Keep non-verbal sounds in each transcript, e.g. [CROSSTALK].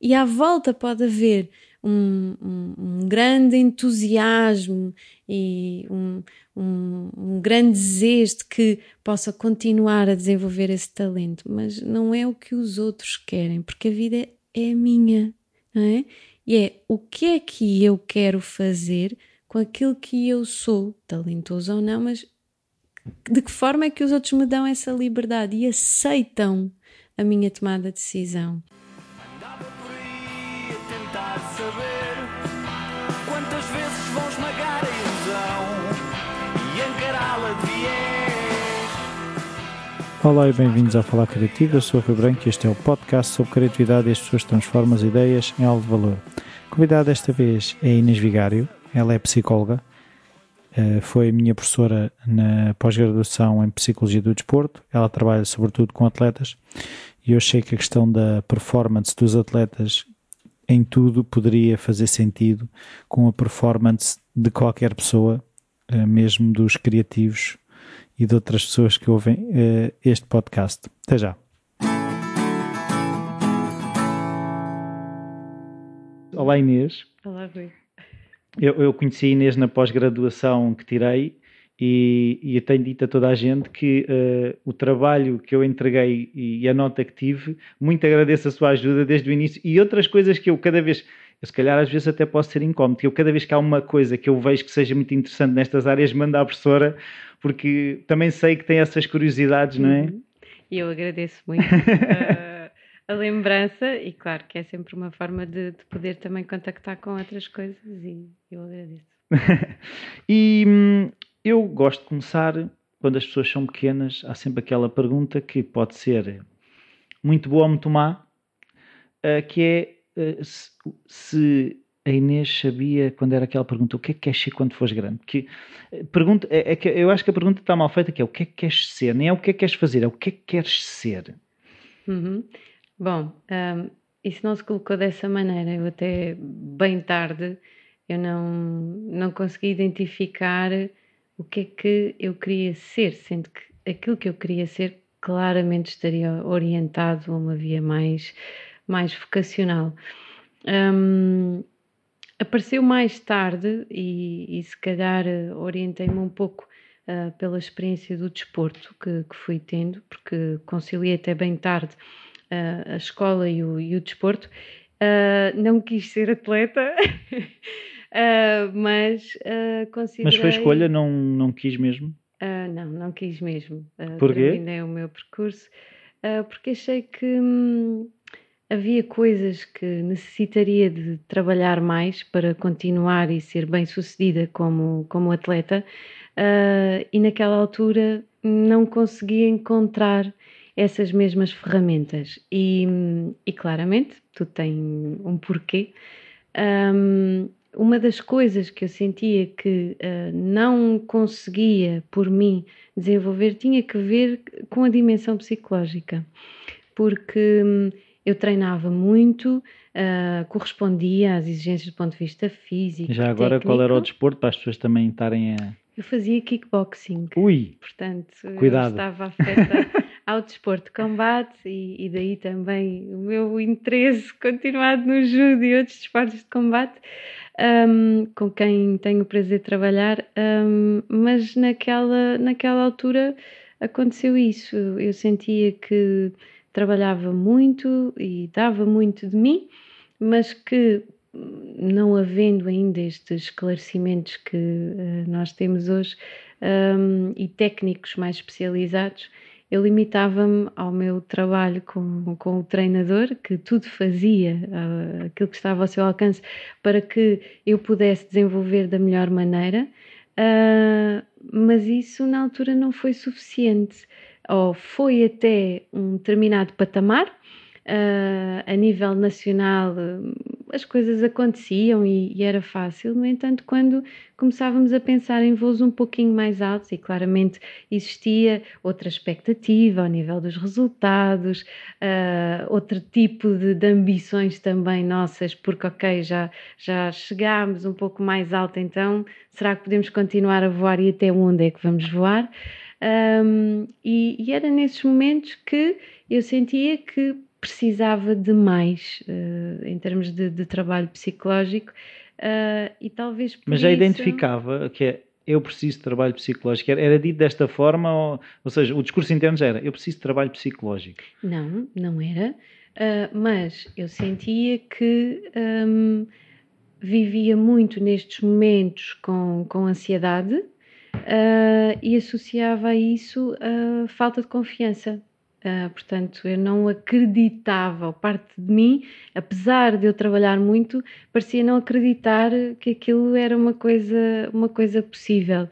e à volta pode haver um, um, um grande entusiasmo e um, um, grande desejo de que possa continuar a desenvolver esse talento, mas não é o que os outros querem, porque a vida é minha, não é? E é o que é que eu quero fazer com aquilo que eu sou, talentoso ou não, mas de que forma é que os outros me dão essa liberdade e aceitam a minha tomada de decisão. Olá e bem-vindos ao Falar Criativo. Eu sou o Rui Branco e este é o podcast sobre criatividade e as pessoas transformam as ideias em algo de valor. Convidada desta vez é Inês Vigário, ela é psicóloga eh, foi minha professora na pós-graduação em Psicologia do Desporto. Ela trabalha sobretudo com atletas e eu achei que a questão da performance dos atletas em tudo poderia fazer sentido com a performance de qualquer pessoa, eh, mesmo dos criativos e de outras pessoas que ouvem eh, este podcast. Até já. Olá Inês. Olá Rui eu, eu conheci a Inês na pós-graduação que tirei e, e eu tenho dito a toda a gente que uh, o trabalho que eu entreguei e a nota que tive, muito agradeço a sua ajuda desde o início e outras coisas que eu cada vez, eu se calhar às vezes até posso ser incómodo, que eu cada vez que há uma coisa que eu vejo que seja muito interessante nestas áreas, mando à professora, porque também sei que tem essas curiosidades, não é? E eu agradeço muito. [LAUGHS] uh a lembrança e claro que é sempre uma forma de, de poder também contactar com outras coisas e eu agradeço. [LAUGHS] e hum, eu gosto de começar quando as pessoas são pequenas, há sempre aquela pergunta que pode ser muito boa ou muito má, uh, que é uh, se, a Inês sabia quando era aquela pergunta, o que é que queres ser quando fores grande? Que, uh, pergunta, é, é, que eu acho que a pergunta está mal feita, que é o que é que queres ser, nem é o que é que queres fazer, é o que é que queres ser. Uhum. Bom, um, isso não se colocou dessa maneira. Eu até bem tarde eu não, não consegui identificar o que é que eu queria ser, sendo que aquilo que eu queria ser claramente estaria orientado a uma via mais, mais vocacional. Um, apareceu mais tarde e, e se calhar orientei-me um pouco uh, pela experiência do desporto que, que fui tendo, porque conciliei até bem tarde a escola e o, e o desporto. Uh, não quis ser atleta, uh, [LAUGHS] mas uh, considerei... Mas foi escolha, não, não quis mesmo? não, não quis mesmo. Uh, Porquê? Terminei o meu percurso porque achei que hum, havia coisas que necessitaria de trabalhar mais para continuar e ser bem sucedida como, como atleta e naquela altura não conseguia encontrar essas mesmas ferramentas. E, e claramente, tudo tem um porquê. Um, uma das coisas que eu sentia que uh, não conseguia por mim desenvolver tinha que ver com a dimensão psicológica, porque um, eu treinava muito, uh, correspondia às exigências do ponto de vista físico. Já agora, técnico. qual era o desporto para as pessoas também estarem a. Eu fazia kickboxing. Ui! Portanto, Cuidado. estava afeta [LAUGHS] ao desporto de combate e, e, daí também o meu interesse continuado no judo e outros esportes de combate, um, com quem tenho o prazer de trabalhar, um, mas naquela, naquela altura aconteceu isso. Eu sentia que trabalhava muito e dava muito de mim, mas que não havendo ainda estes esclarecimentos que uh, nós temos hoje um, e técnicos mais especializados, eu limitava-me ao meu trabalho com, com o treinador, que tudo fazia, uh, aquilo que estava ao seu alcance, para que eu pudesse desenvolver da melhor maneira, uh, mas isso na altura não foi suficiente, ou foi até um determinado patamar, uh, a nível nacional as coisas aconteciam e, e, era fácil. No entanto, quando começávamos a pensar em voos um pouquinho mais altos, e claramente existia outra expectativa ao nível dos resultados, uh, outro tipo de, de, ambições também nossas, porque, ok, já, já chegámos um pouco mais alto, então será que podemos continuar a voar e até onde é que vamos voar? Um, e, e era nesses momentos que eu sentia que precisava de mais. Uh, em termos de, de trabalho psicológico uh, e talvez Mas já isso... identificava que é eu preciso de trabalho psicológico. Era, era dito desta forma, ou, ou, seja, o discurso interno já era eu preciso de trabalho psicológico. Não, não era, uh, mas eu sentia que um, vivia muito nestes momentos com, com ansiedade uh, e associava a isso a falta de confiança. Uh, portanto, eu não acreditava, parte de mim, apesar de eu trabalhar muito, parecia não acreditar que aquilo era uma coisa, uma coisa possível.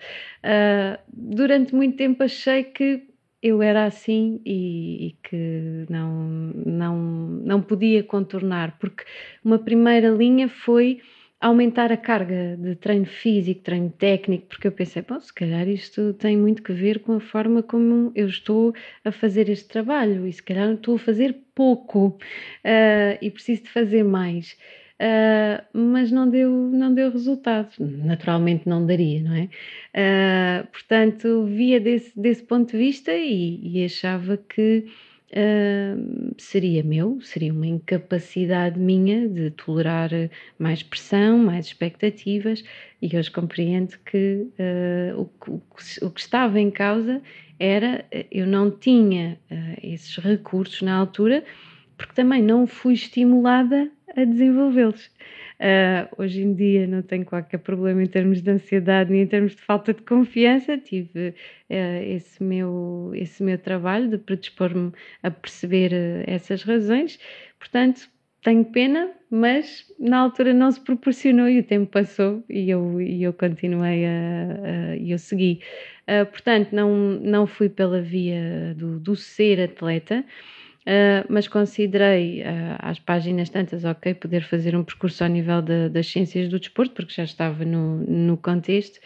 Uh, durante muito tempo achei que eu era assim e, e, que não, não, não podia contornar, porque uma primeira linha foi aumentar a carga de treino físico, treino técnico, porque eu pensei, bom, se calhar isto tem muito que ver com a forma como eu estou a fazer este trabalho e se calhar estou a fazer pouco uh, e preciso de fazer mais. Uh, mas não deu, não deu resultado. Naturalmente não daria, não é? Uh, portanto, via desse, desse ponto de vista e, e achava que uh, seria meu, seria uma incapacidade minha de tolerar mais pressão, mais expectativas, e hoje compreendo que, uh, o, o, o, que estava em causa era eu não tinha uh, esses recursos na altura, porque também não fui estimulada a desenvolvê-los. Uh, hoje em dia não tenho qualquer problema em termos de ansiedade nem em termos de falta de confiança. Tive uh, esse, meu, esse meu trabalho de predispor-me a perceber uh, essas razões. Portanto, tenho pena, mas na altura não se proporcionou e o tempo passou e eu, e eu continuei a, a eu segui. portanto, não, não fui pela via do, do ser atleta. Uh, mas considerei uh, às páginas tantas, ok, poder fazer um percurso ao nível de, das ciências do desporto, porque já estava no, no contexto,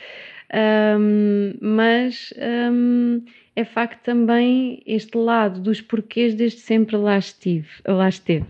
um, mas um, é facto também este lado dos porquês desde sempre lá estive, lá esteve.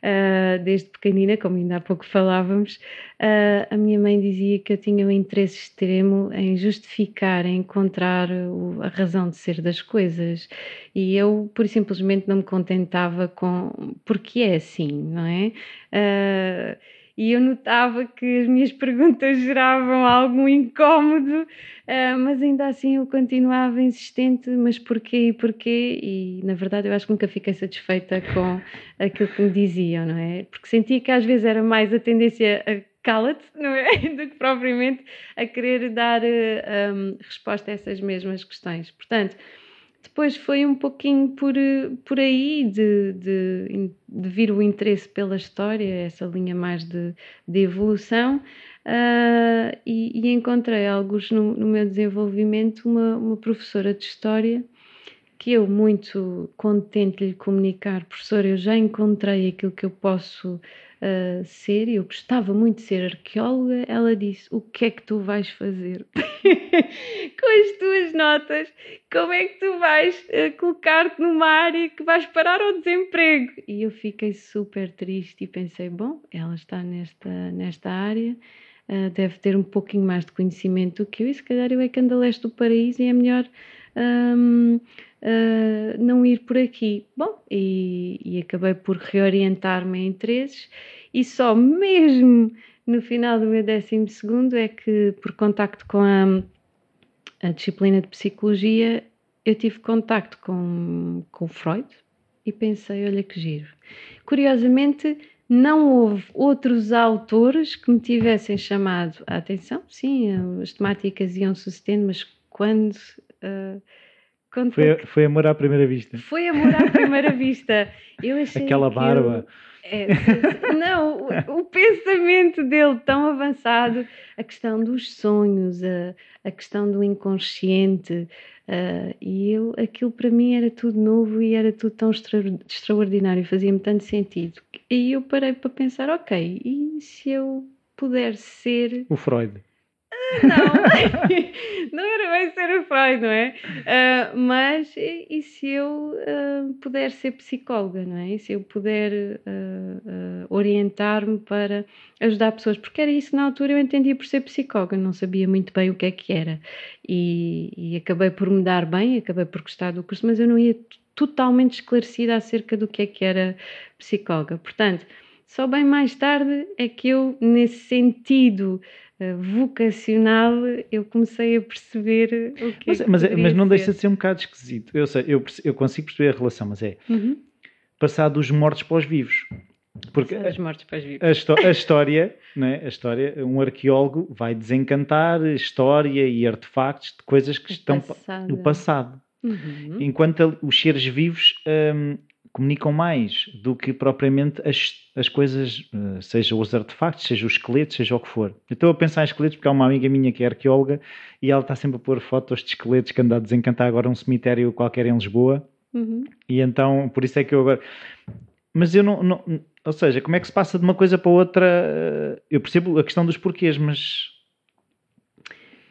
Uh, desde pequenina, como ainda há pouco falávamos, uh, a minha mãe dizia que eu tinha um interesse extremo em justificar, em encontrar o, a razão de ser das coisas. E eu, por simplesmente, não me contentava com porque é assim, não é? Uh, e eu notava que as minhas [LAUGHS] perguntas geravam algum incómodo, uh, mas ainda assim eu continuava insistente, mas porquê e porquê? E na verdade eu acho que nunca fiquei satisfeita com aquilo que me diziam, não é? Porque sentia que às vezes era mais a tendência a cala-te, [LAUGHS] não é? Do que propriamente a querer dar uh, eh, um, resposta a essas mesmas questões. Portanto, depois foi um pouquinho por, por aí de, de, de vir o interesse pela história, essa linha mais de, de evolução, uh, e, e, encontrei alguns no, no, meu desenvolvimento uma, uma professora de história que eu, muito contente lhe comunicar, professora, eu já encontrei aquilo que eu posso uh, ser, eu gostava muito de ser arqueóloga, ela disse: O que é que tu vais fazer [LAUGHS] com as tuas notas? Como é que tu vais uh, colocar-te numa área que vais parar ao desemprego? E eu fiquei super triste e pensei: Bom, ela está nesta, nesta área. Uh, deve ter um pouquinho mais de conhecimento do que eu, e se calhar eu é que ando a leste do paraíso e é melhor um, uh, não ir por aqui. Bom, e, e acabei por reorientar-me em interesses e só mesmo no final do meu décimo segundo é que, por contacto com a, a disciplina de psicologia, eu tive contacto com, com Freud e pensei, olha que giro. Curiosamente, não houve outros autores que me tivessem chamado a atenção. Sim, as temáticas iam sucedendo, mas quando uh, foi, foi amor à primeira vista. Foi amor à primeira [LAUGHS] vista. Eu achei Aquela barba. É, [LAUGHS] não, o, o, pensamento dele tão avançado, a questão dos sonhos, a, a questão do inconsciente, uh, e eu, aquilo para mim era tudo novo e era tudo tão extra, extraordinário, fazia-me tanto sentido. E eu parei para pensar, ok, e se eu puder ser... O Freud. Não, [LAUGHS] não era bem ser o Freud, não é? Uh, mas e, e, se eu uh, puder ser psicóloga, não é? E se eu puder uh, orientar-me para ajudar pessoas? Porque era isso na altura eu entendia por ser psicóloga, não sabia muito bem o que é que era. E, e acabei por me dar bem, acabei por gostar do curso, mas eu não ia totalmente esclarecida acerca do que é que era psicóloga. Portanto, Só bem mais tarde é que eu, nesse sentido vocacional, eu comecei a perceber o que mas, é que mas, é, mas não deixa de ser um bocado esquisito. Eu sei, eu, eu consigo perceber a relação, mas é uhum. passar dos mortos para os vivos. Porque a, mortos para os vivos. A, a história, [LAUGHS] né, a história, um arqueólogo vai desencantar história e artefactos de coisas que o estão passado. do passado. Uhum. Enquanto os seres vivos um, comunicam mais do que propriamente as, as coisas, uh, seja os artefactos, seja os esqueletos, seja o que for. Eu estou a pensar em esqueletos porque há uma amiga minha que é arqueóloga e ela está sempre a pôr fotos de esqueletos que anda a desencantar agora um cemitério qualquer em Lisboa. Uhum. E então, por isso é que eu agora. Mas eu não, não. Ou seja, como é que se passa de uma coisa para outra? Eu percebo a questão dos porquês, mas.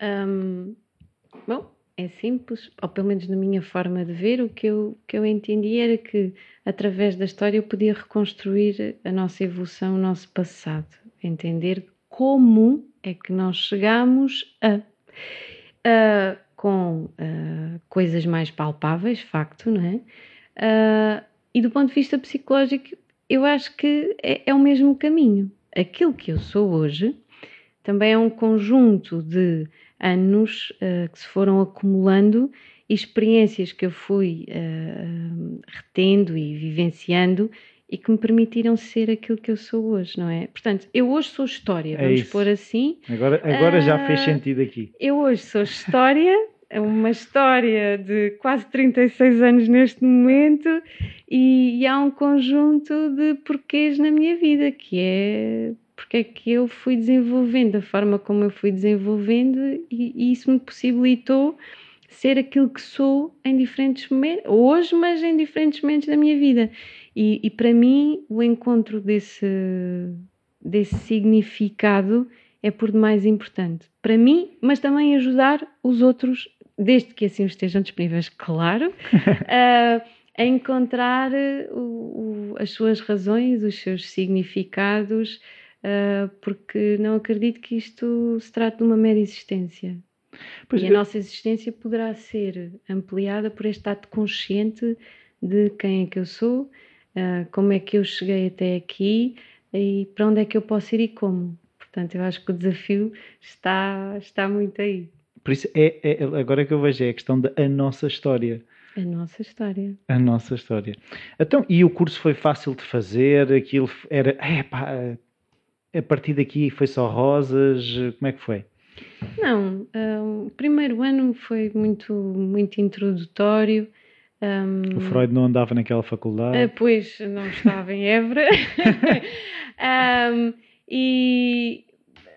Um, bom, é simples, ou pelo menos na minha forma de ver, o que eu, que eu entendi era que através da história eu podia reconstruir a nossa evolução, o nosso passado, entender como é que nós chegamos a. com uh, coisas mais palpáveis, facto, não é? Uh, e do ponto de vista psicológico, eu acho que é, é o mesmo caminho. Aquilo que eu sou hoje também é um conjunto de anos uh, que se foram acumulando experiências que eu fui uh, retendo e vivenciando e que me permitiram ser aquilo que eu sou hoje, não é? Portanto, eu hoje sou história, é vamos isso. pôr assim. Agora, agora uh, já fez sentido aqui. Eu hoje sou história, uma história de quase 36 anos neste momento e, e há um conjunto de porquês na minha vida, que é porque é que eu fui desenvolvendo, a forma como eu fui desenvolvendo, e, e isso me possibilitou ser aquilo que sou em diferentes momentos, hoje, mas em diferentes momentos da minha vida. E, e para mim, o encontro desse, desse significado é por demais importante. Para mim, mas também ajudar os outros, desde que assim estejam disponíveis, claro, a, [LAUGHS] a encontrar o, o, as suas razões, os seus significados porque não acredito que isto se trate de uma mera existência. Pois e a nossa existência poderá ser ampliada por este ato consciente de quem é que eu sou, uh, como é que eu cheguei até aqui e para onde é que eu posso ir e como. Portanto, eu acho que o desafio está, está muito aí. Por isso, é, é, agora que eu vejo, é a questão da nossa história. A nossa história. A nossa história. Então, e o curso foi fácil de fazer? Aquilo era, epá, a partir daqui foi só rosas? Como é que foi? Não, um, o primeiro ano foi muito, muito introdutório. Um, o Freud não andava naquela faculdade? Uh, pois, não estava em Évora. um, [LAUGHS] e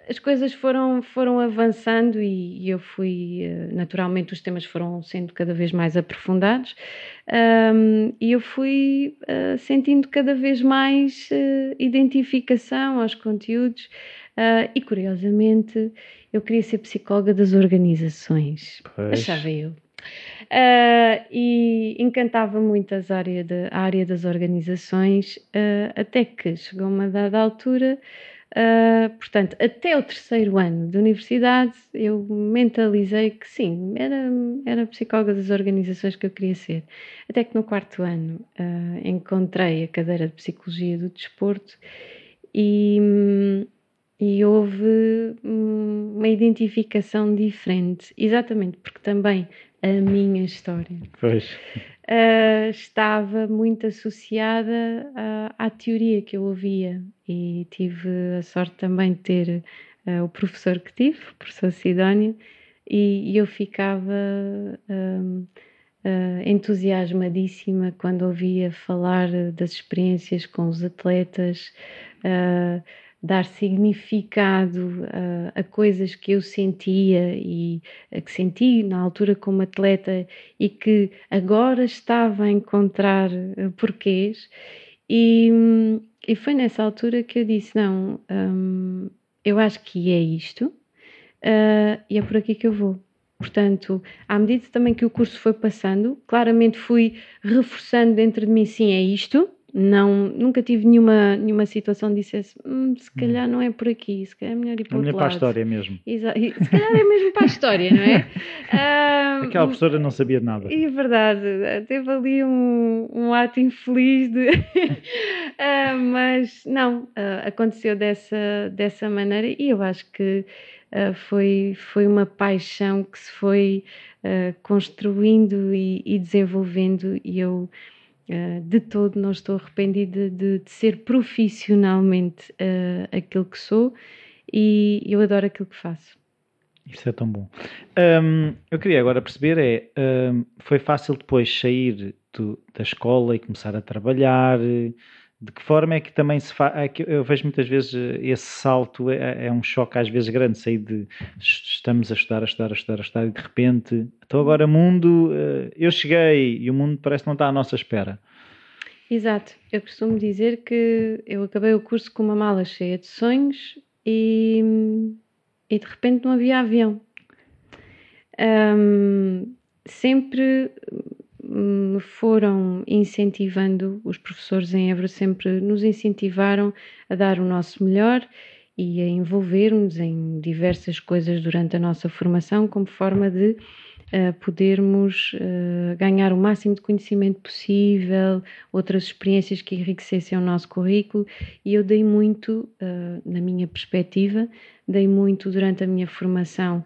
as coisas foram, foram avançando e, e, eu fui, eh, naturalmente, os temas foram sendo cada vez mais aprofundados um, e eu fui uh, sentindo cada vez mais uh, identificação aos conteúdos uh, e, curiosamente, eu queria ser psicóloga das organizações, pois. achava eu. e encantava muito as área de, a área das organizações, até que chegou uma dada altura Uh, portanto, até o terceiro ano de universidade, eu mentalizei que sim, era, era psicóloga das organizações que eu queria ser. Até que no quarto ano uh, encontrei a cadeira de Psicologia do Desporto e, e houve uma identificação diferente, exatamente porque também a minha história. Pois uh, estava muito associada à, à, teoria que eu ouvia e tive a sorte também de ter uh, o professor que tive, o professor Sidónio, e, e eu ficava uh, entusiasmadíssima quando ouvia falar das experiências com os atletas dar significado a, a, coisas que eu sentia e que senti na altura como atleta e que agora estava a encontrar eh, porquês. E, e foi nessa altura que eu disse: Não, hum, eu acho que é isto uh, e é por aqui que eu vou. Portanto, à medida também que o curso foi passando, claramente fui reforçando dentro de mim: sim, é isto, não, nunca tive nenhuma, nenhuma situação de dissesse hum, se hum. calhar não é por aqui, se calhar é melhor ir para o outro lado. para a história mesmo. Exa se calhar é mesmo para a história, não é? Uh, [LAUGHS] Aquela professora não sabia nada. É verdade, teve ali um, um ato infeliz de. uh, [LAUGHS] mas não, uh, aconteceu dessa, dessa maneira e eu acho que foi, foi uma paixão que se foi construindo e, e desenvolvendo e eu de todo não estou arrependida de, de ser profissionalmente uh, aquilo que sou e eu adoro aquilo que faço. Isso é tão bom. Um, eu queria agora perceber é, um, foi fácil depois sair do, da escola e começar a trabalhar? De que forma é que também se faz? É eu vejo muitas vezes eh, esse salto é, é, um choque às vezes grande, sair de estamos a estudar, a estudar, a estudar, a estudar e de repente, então agora mundo, eh, eu cheguei e o mundo parece que não está à nossa espera. Exato, eu costumo dizer que eu acabei o curso com uma mala cheia de sonhos e, e de repente não havia avião. Um, sempre me foram incentivando, os professores em Évora sempre nos incentivaram a dar o nosso melhor e a envolvermos em diversas coisas durante a nossa formação, como forma de uh, podermos uh, ganhar o máximo de conhecimento possível, outras experiências que enriquecessem o nosso currículo. E eu dei muito, uh, na minha perspectiva, dei muito durante a minha formação.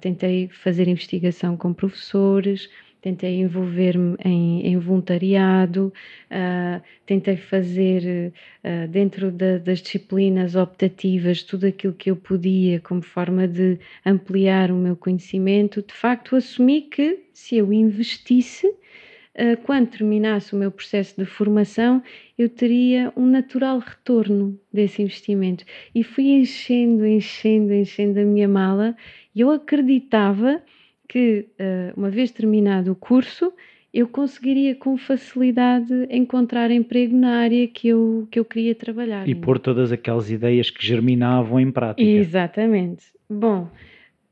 tentei fazer investigação com professores tentei envolver-me em, em, voluntariado, uh, tentei fazer uh, dentro da, das disciplinas optativas tudo aquilo que eu podia como forma de ampliar o meu conhecimento. De facto, assumi que se eu investisse, uh, quando terminasse o meu processo de formação, eu teria um natural retorno desse investimento. E fui enchendo, enchendo, enchendo a minha mala e eu acreditava que, eh, uma vez terminado o curso, eu conseguiria com facilidade encontrar emprego na área que eu, que eu queria trabalhar. E pôr todas aquelas ideias que germinavam em prática. Exatamente. Bom,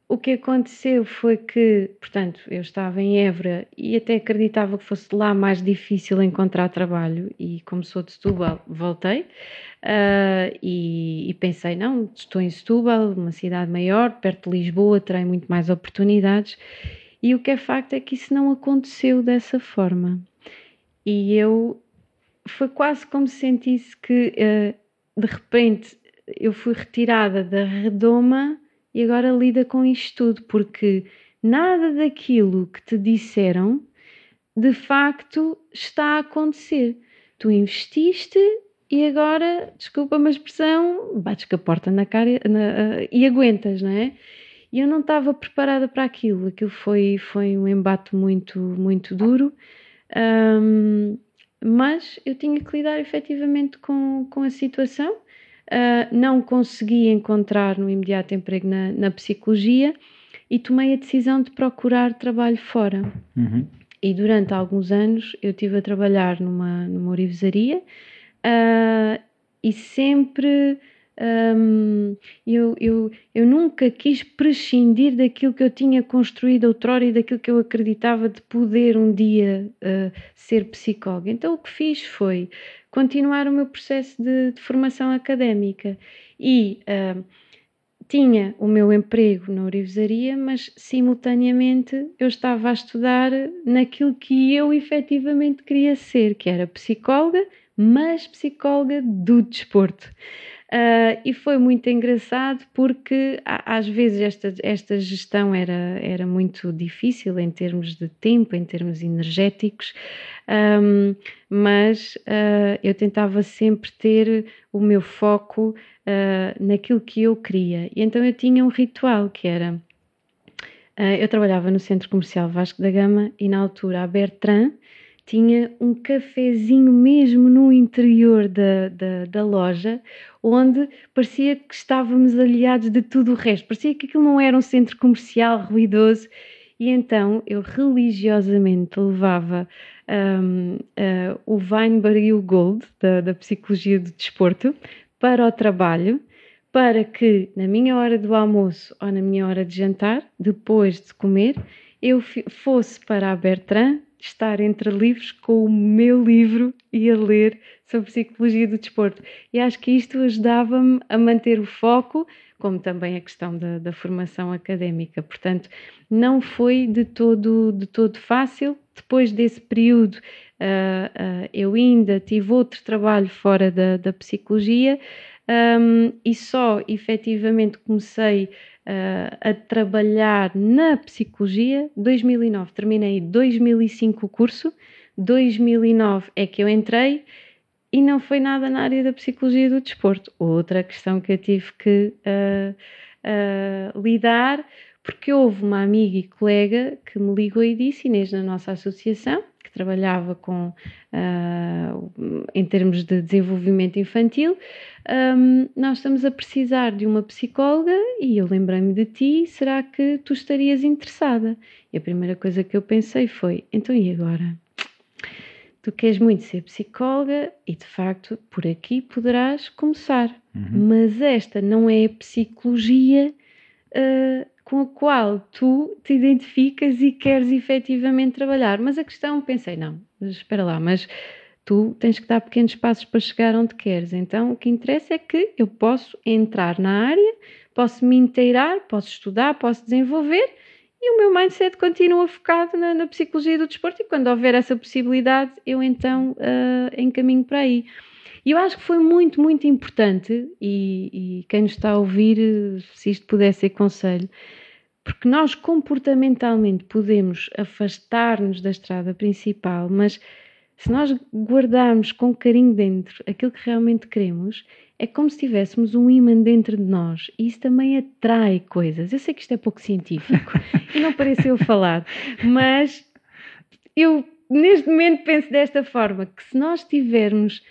o que aconteceu foi que, portanto, eu estava em Évora e até acreditava que fosse lá mais difícil encontrar trabalho e como sou de Setúbal, voltei uh, e, e, pensei, não, estou em Setúbal, uma cidade maior, perto de Lisboa, terei muito mais oportunidades e o que é facto é que isso não aconteceu dessa forma e eu, foi quase como se sentisse que uh, de repente eu fui retirada da redoma e agora lida com isto tudo, porque nada daquilo que te disseram de facto está a acontecer. Tu investiste e agora, desculpa uma expressão, bates com a porta na cara na, uh, e aguentas, não é? E eu não estava preparada para aquilo. Aquilo foi, foi um embate muito, muito duro. Um, mas eu tinha que lidar efetivamente com, com a situação uh, não consegui encontrar no imediato emprego na, na, psicologia e tomei a decisão de procurar trabalho fora. Uhum. E durante alguns anos eu estive a trabalhar numa, numa orivesaria uh, e sempre um, eu, eu, eu nunca quis prescindir daquilo que eu tinha construído outrora e daquilo que eu acreditava de poder um dia uh, ser psicóloga. Então o que fiz foi continuar o meu processo de, de formação académica e uh, tinha o meu emprego na orivesaria, mas simultaneamente eu estava a estudar naquilo que eu efetivamente queria ser, que era psicóloga, mas psicóloga do desporto. Uh, e foi muito engraçado porque às vezes esta, esta gestão era, era muito difícil em termos de tempo, em termos energéticos, um, mas uh, eu tentava sempre ter o meu foco uh, naquilo que eu queria. E então eu tinha um ritual que era. eu trabalhava no Centro Comercial Vasco da Gama e na altura a Bertrand tinha um cafezinho mesmo no interior da, da, da, loja, onde parecia que estávamos aliados de tudo o resto, parecia que aquilo não era um centro comercial ruidoso. E então eu religiosamente levava um, uh, o Weinberg e o Gold, da, da Psicologia do Desporto, para o trabalho, para que na minha hora do almoço ou na minha hora de jantar, depois de comer, eu fosse para a Bertrand estar entre livros com o meu livro e a ler sobre psicologia do desporto. E acho que isto ajudava-me a manter o foco, como também a questão da, da, formação académica. Portanto, não foi de todo, de todo fácil. Depois desse período, uh, uh, eu ainda tive outro trabalho fora da, da psicologia um, e só efetivamente comecei uh, a trabalhar na psicologia 2009. Terminei 2005 o curso, 2009 é que eu entrei e não foi nada na área da psicologia do desporto. Outra questão que eu tive que uh, uh, lidar, porque houve uma amiga e colega que me ligou e disse, Inês, na nossa associação, trabalhava com, uh, em termos de desenvolvimento infantil, um, nós estamos a precisar de uma psicóloga e eu lembrei-me de ti, será que tu estarias interessada? E a primeira coisa que eu pensei foi, então e agora? tu queres muito ser psicóloga e de facto por aqui poderás começar. Uhum. Mas esta não é a psicologia uh, com a qual tu te identificas e queres efetivamente trabalhar. Mas a questão, pensei, não, espera lá, mas tu tens que dar pequenos passos para chegar onde queres. Então o que interessa é que eu posso entrar na área, posso me inteirar, posso estudar, posso desenvolver e o meu mindset continua focado na, na, psicologia do desporto e quando houver essa possibilidade, eu então uh, encaminho para aí. E eu acho que foi muito, muito importante, e, e quem nos está a ouvir, se isto pudesse ser conselho, porque nós comportamentalmente podemos afastar-nos da estrada principal, mas se nós guardarmos com carinho dentro aquilo que realmente queremos, é como se tivéssemos um imã dentro de nós e isso também atrai coisas. Eu sei que isto é pouco científico [LAUGHS] e não pareceu falar, mas eu neste momento penso desta forma: que se nós tivermos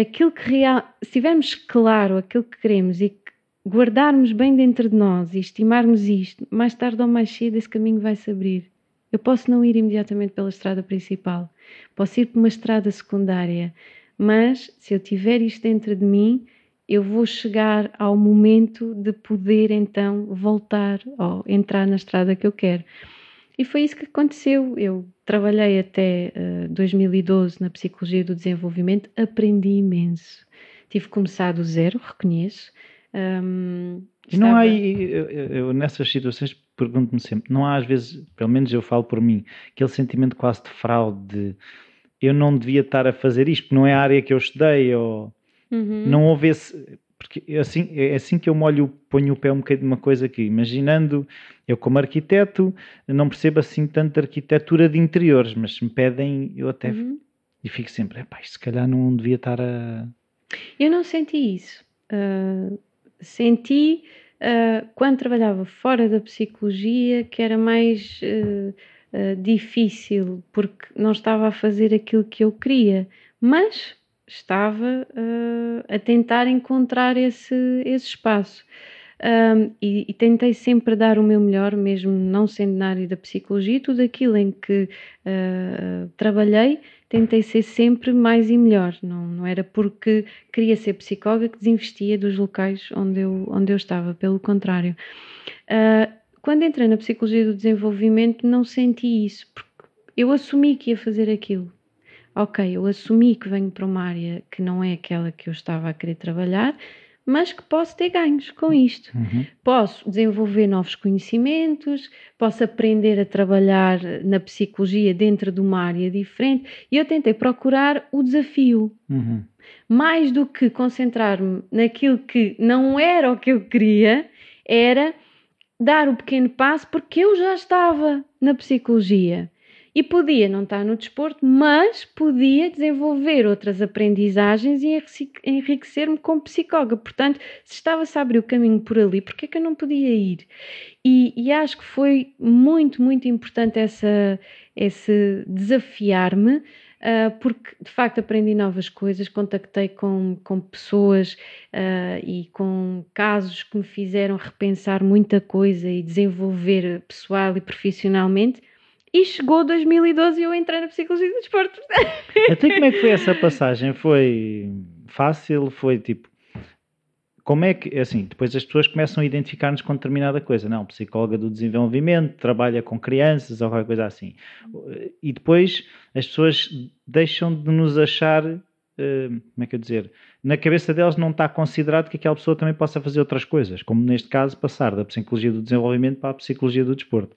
aquilo que real, se tivermos claro aquilo que queremos e guardarmos bem dentro de nós e estimarmos isto, mais tarde ou mais cedo esse caminho vai se abrir. Eu posso não ir imediatamente pela estrada principal, posso ir por uma estrada secundária, mas se eu tiver isto dentro de mim, eu vou chegar ao momento de poder então voltar ou entrar na estrada que eu quero. E foi isso que aconteceu. Eu trabalhei até uh, eh, 2012 na psicologia do desenvolvimento, aprendi imenso. Tive começado do zero, reconheço. Um, e não há, eu, eu, nessas situações pergunto-me sempre, não há às vezes, pelo menos eu falo por mim, aquele sentimento quase de fraude, de eu não devia estar a fazer isto, porque não é a área que eu estudei, ou Uhum. Não houve esse. Porque é assim, é assim que eu molho, ponho o pé um bocadinho de uma coisa aqui. Imaginando, eu como arquiteto, não percebo assim tanta arquitetura de interiores, mas se me pedem, eu até. Uhum. E fico sempre, pá, se calhar não devia estar a. Eu não senti isso. Uh, senti uh, quando trabalhava fora da psicologia que era mais. Uh, difícil porque não estava a fazer aquilo que eu queria, mas estava uh, a tentar encontrar esse, esse espaço. Um, e, e, tentei sempre dar o meu melhor, mesmo não sendo na área da psicologia, tudo aquilo em que uh, trabalhei, tentei ser sempre mais e melhor. Não, não era porque queria ser psicóloga que desinvestia dos locais onde eu, onde eu estava, pelo contrário. Uh, quando entrei na psicologia do desenvolvimento, não senti isso, porque eu assumi que ia fazer aquilo ok, eu assumi que venho para uma área que não é aquela que eu estava a querer trabalhar, mas que posso ter ganhos com isto. Uhum. Posso desenvolver novos conhecimentos, posso aprender a trabalhar na psicologia dentro de uma área diferente e eu tentei procurar o desafio. Uhum. Mais do que concentrar-me naquilo que não era o que eu queria, era dar o pequeno passo porque eu já estava na psicologia. E podia não estar no desporto, mas podia desenvolver outras aprendizagens e enriquecer-me como psicóloga. Portanto, se estava-se a abrir o caminho por ali, por que é que eu não podia ir? E, e acho que foi muito, muito importante essa, esse desafiar-me. Uh, porque de facto aprendi novas coisas, contactei com, com pessoas uh, e com casos que me fizeram repensar muita coisa e desenvolver pessoal e profissionalmente. E chegou 2012 e eu entrei na psicologia do desporto. [LAUGHS] Até como é que foi essa [LAUGHS] passagem? Foi fácil? Foi tipo. Como é que, assim, depois as pessoas começam a identificar-nos com determinada coisa, não, psicóloga do desenvolvimento, trabalha com crianças ou qualquer coisa assim. E depois as pessoas deixam de nos achar uh, como é que eu dizer, na cabeça deles não está considerado que aquela pessoa também possa fazer outras coisas, como neste caso passar da psicologia do desenvolvimento para a psicologia do desporto.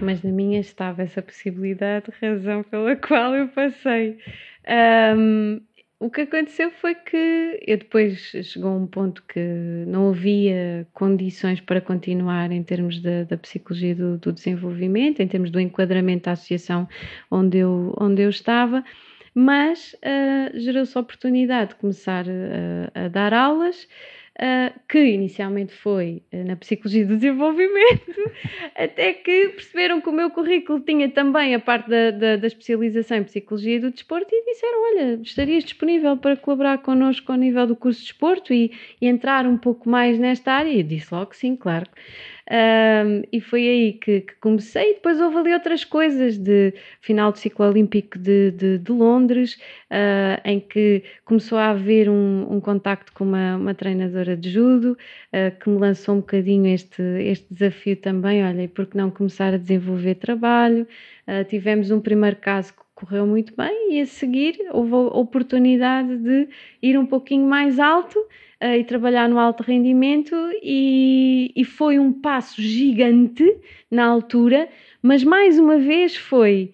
Mas na minha estava essa possibilidade, razão pela qual eu passei. Um, o que aconteceu foi que eu depois chegou a um ponto que não havia condições para continuar em termos da, da psicologia do, do, desenvolvimento, em termos do enquadramento da associação onde eu, onde eu estava, mas uh, gerou-se a oportunidade de começar a, a dar aulas uh, que inicialmente foi uh, na Psicologia do Desenvolvimento, [LAUGHS] até que perceberam que o meu currículo tinha também a parte da, da, da, especialização em Psicologia do Desporto e disseram: Olha, estarias disponível para colaborar connosco ao nível do curso de desporto e, e entrar um pouco mais nesta área? E eu disse logo sim, claro. Um, e foi aí que, que, comecei. Depois houve ali outras coisas de final do ciclo olímpico de, de, de Londres, uh, em que começou a haver um, um contacto com uma, uma treinadora de judo uh, que me lançou um bocadinho este, este desafio também. Olha, e por que não começar a desenvolver trabalho? Uh, tivemos um primeiro caso que correu muito bem e a seguir houve a oportunidade de ir um pouquinho mais alto e trabalhar no alto rendimento e, e foi um passo gigante na altura, mas mais uma vez foi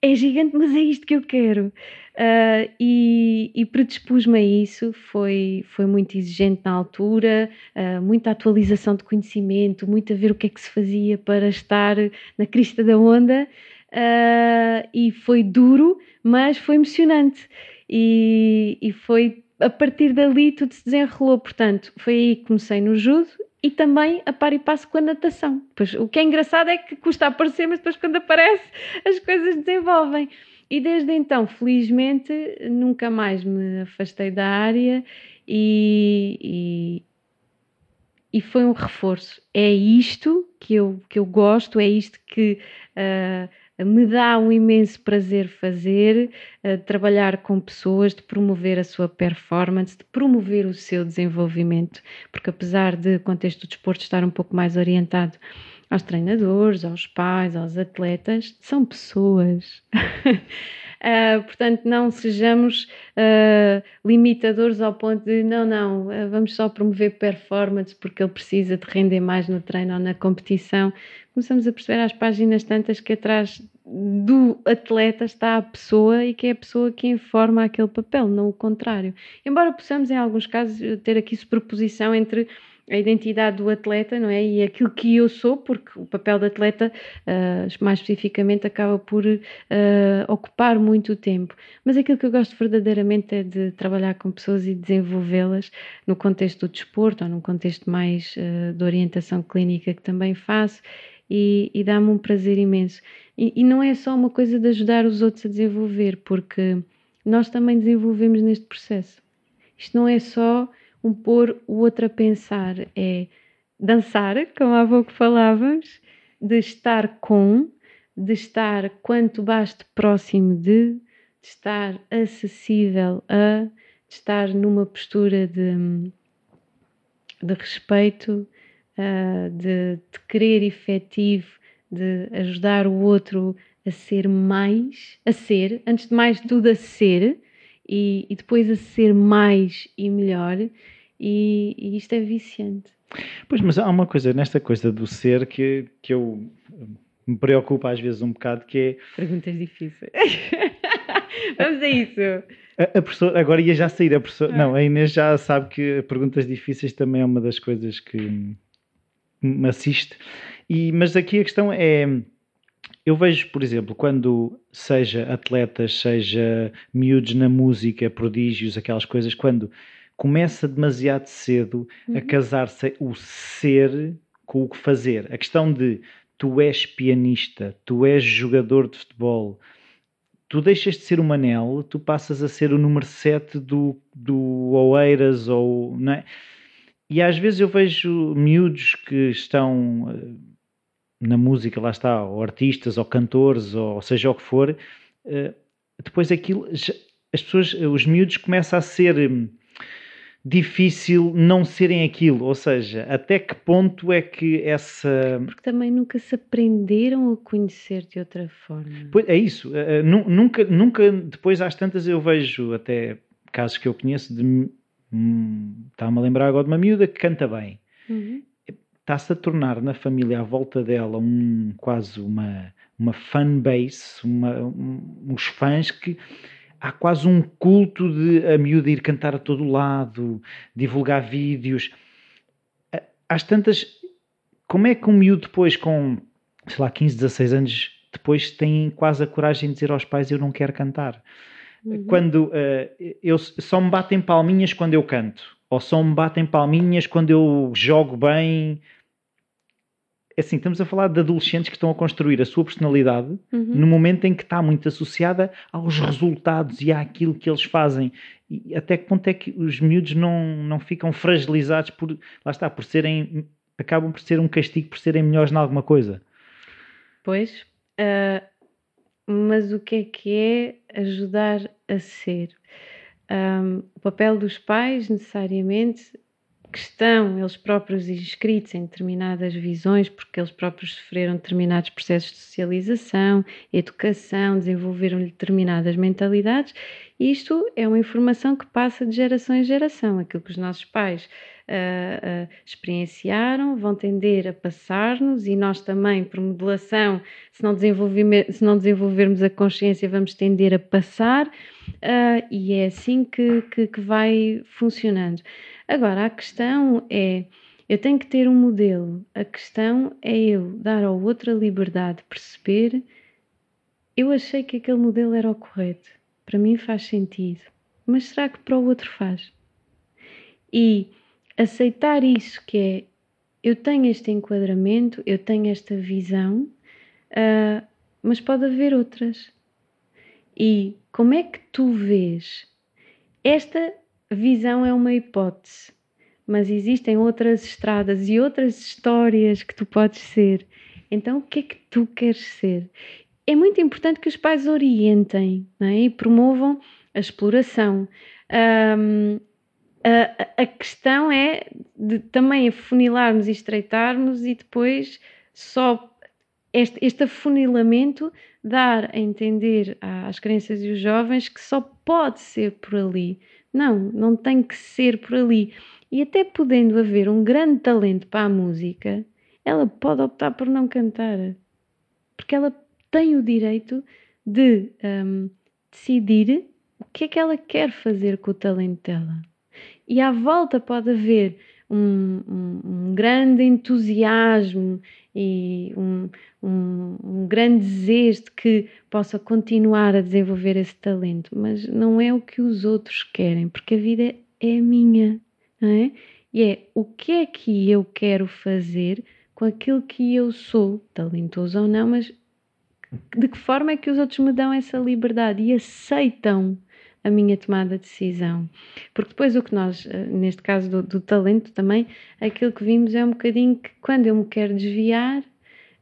é gigante, mas é isto que eu quero. Uh, e, e predispus-me a isso, foi, foi muito exigente na altura, uh, muita atualização de conhecimento, muito a ver o que é que se fazia para estar na crista da onda, uh, e foi duro, mas foi emocionante. E, e foi a partir dali tudo se desenrolou. Portanto, foi aí que comecei no judo e também a par e passo com a natação. Pois, o que é engraçado é que custa aparecer, mas depois quando aparece as coisas desenvolvem. E desde então, felizmente, nunca mais me afastei da área e, e, e foi um reforço. É isto que eu, que eu gosto, é isto que uh, me dá um imenso prazer fazer, uh, trabalhar com pessoas, de promover a sua performance, de promover o seu desenvolvimento, porque apesar de o contexto do desporto estar um pouco mais orientado aos treinadores, aos pais, aos atletas, são pessoas. Uh, [LAUGHS] portanto, não sejamos uh, limitadores ao ponto de não, não, vamos só promover performance porque ele precisa de render mais no treino ou na competição. Começamos a perceber às páginas tantas que atrás do atleta está a pessoa e que é a pessoa que informa aquele papel, não o contrário. Embora possamos, em alguns casos, ter aqui superposição entre a identidade do atleta, não é? E aquilo que eu sou, porque o papel do atleta, uh, mais especificamente, acaba por uh, ocupar muito tempo. Mas aquilo que eu gosto verdadeiramente é de trabalhar com pessoas e desenvolvê-las no contexto do desporto ou num contexto mais uh, de orientação clínica que também faço e, e dá-me um prazer imenso. E, e não é só uma coisa de ajudar os outros a desenvolver, porque nós também desenvolvemos neste processo. Isto não é só um pôr o outro a pensar, é dançar, como há pouco falávamos, de estar com, de estar quanto baste próximo de, de estar acessível a, de estar numa postura de, de respeito, uh, de, de querer efetivo, de ajudar o outro a ser mais, a ser, antes de mais tudo a ser, e, e depois a ser mais e melhor, e, e, isto é viciante. Pois, mas há uma coisa nesta coisa do ser que, que eu me preocupa às vezes um bocado que é. Perguntas difíceis. [LAUGHS] Vamos a isso. A, a professora, agora ia já sair a professora. Ah. Não, a Inês já sabe que perguntas difíceis também é uma das coisas que me assiste. E, mas aqui a questão é eu vejo, por exemplo, quando seja atletas, seja miúdos na música, prodígios, aquelas coisas, quando começa demasiado cedo uhum. a casar-se o ser com o que fazer. A questão de tu és pianista, tu és jogador de futebol, tu deixas de ser o Manel, tu passas a ser o número 7 do, do Oeiras ou. Não é? E às vezes eu vejo miúdos que estão eh, na música, lá está, ou artistas, ou cantores, ou seja o que for, uh, depois aquilo, as pessoas, os miúdos começam a ser hum, difícil não serem aquilo, ou seja, até que ponto é que essa. Porque também nunca se aprenderam a conhecer de outra forma. Pois, é isso, uh, nunca, nunca, depois às tantas eu vejo até casos que eu conheço de. Hum, Está-me a lembrar agora de uma miúda que canta bem. Uhum. Está-se a tornar na família à volta dela um quase uma, uma fanbase, uma, um, uns fãs que há quase um culto de a miúda ir cantar a todo lado, divulgar vídeos. Às tantas, como é que um miúdo depois com, sei lá, 15, 16 anos, depois tem quase a coragem de dizer aos pais eu não quero cantar? Uhum. Quando uh, eu, só me batem palminhas quando eu canto, ou só me batem palminhas quando eu jogo bem, é assim, estamos a falar de adolescentes que estão a construir a sua personalidade uhum. no momento em que está muito associada aos resultados e àquilo que eles fazem. E até que ponto é que os miúdos não, não ficam fragilizados por, lá está, por serem, acabam por ser um castigo por serem melhores em alguma coisa? Pois, uh, mas o que é que é ajudar a ser? Um, o papel dos pais, necessariamente, que estão eles próprios inscritos em determinadas visões, porque eles próprios sofreram determinados processos de socialização, educação, desenvolveram determinadas mentalidades. Isto é uma informação que passa de geração em geração. Aquilo que os nossos pais uh, experienciaram vão tender a passar-nos e nós também, por modelação, se não, se não desenvolvermos a consciência, vamos tender a passar uh, e é assim que, que, que vai funcionando. Agora, a questão é: eu tenho que ter um modelo. A questão é eu dar ao outro a liberdade de perceber. Eu achei que aquele modelo era o correto. Para mim faz sentido. Mas será que para o outro faz? E aceitar isso que é eu tenho este enquadramento, eu tenho esta visão, uh, mas pode haver outras. E como é que tu vês esta visão é uma hipótese, mas existem outras estradas e outras histórias que tu podes ser. Então, o que é que tu queres ser? É muito importante que os pais orientem é? e promovam a exploração. Um, a, questão é de também afunilarmos e estreitarmos e depois só este, este afunilamento dar a entender às crianças e os jovens que só pode ser por ali. Não, não tem que ser por ali. E até podendo haver um grande talento para a música, ela pode optar por não cantar. Porque ela tem o direito de um, decidir o que é que ela quer fazer com o talento dela. E à volta pode haver um, um, um grande entusiasmo e um, um, grande desejo de que possa continuar a desenvolver esse talento, mas não é o que os outros querem, porque a vida é minha, não é? E é o que é que eu quero fazer com aquilo que eu sou, talentoso ou não, mas de que forma é que os outros me dão essa liberdade e aceitam a minha tomada de decisão. Porque depois o que nós, eh, neste caso do, do talento também, aquilo que vimos é um bocadinho que quando eu me quero desviar,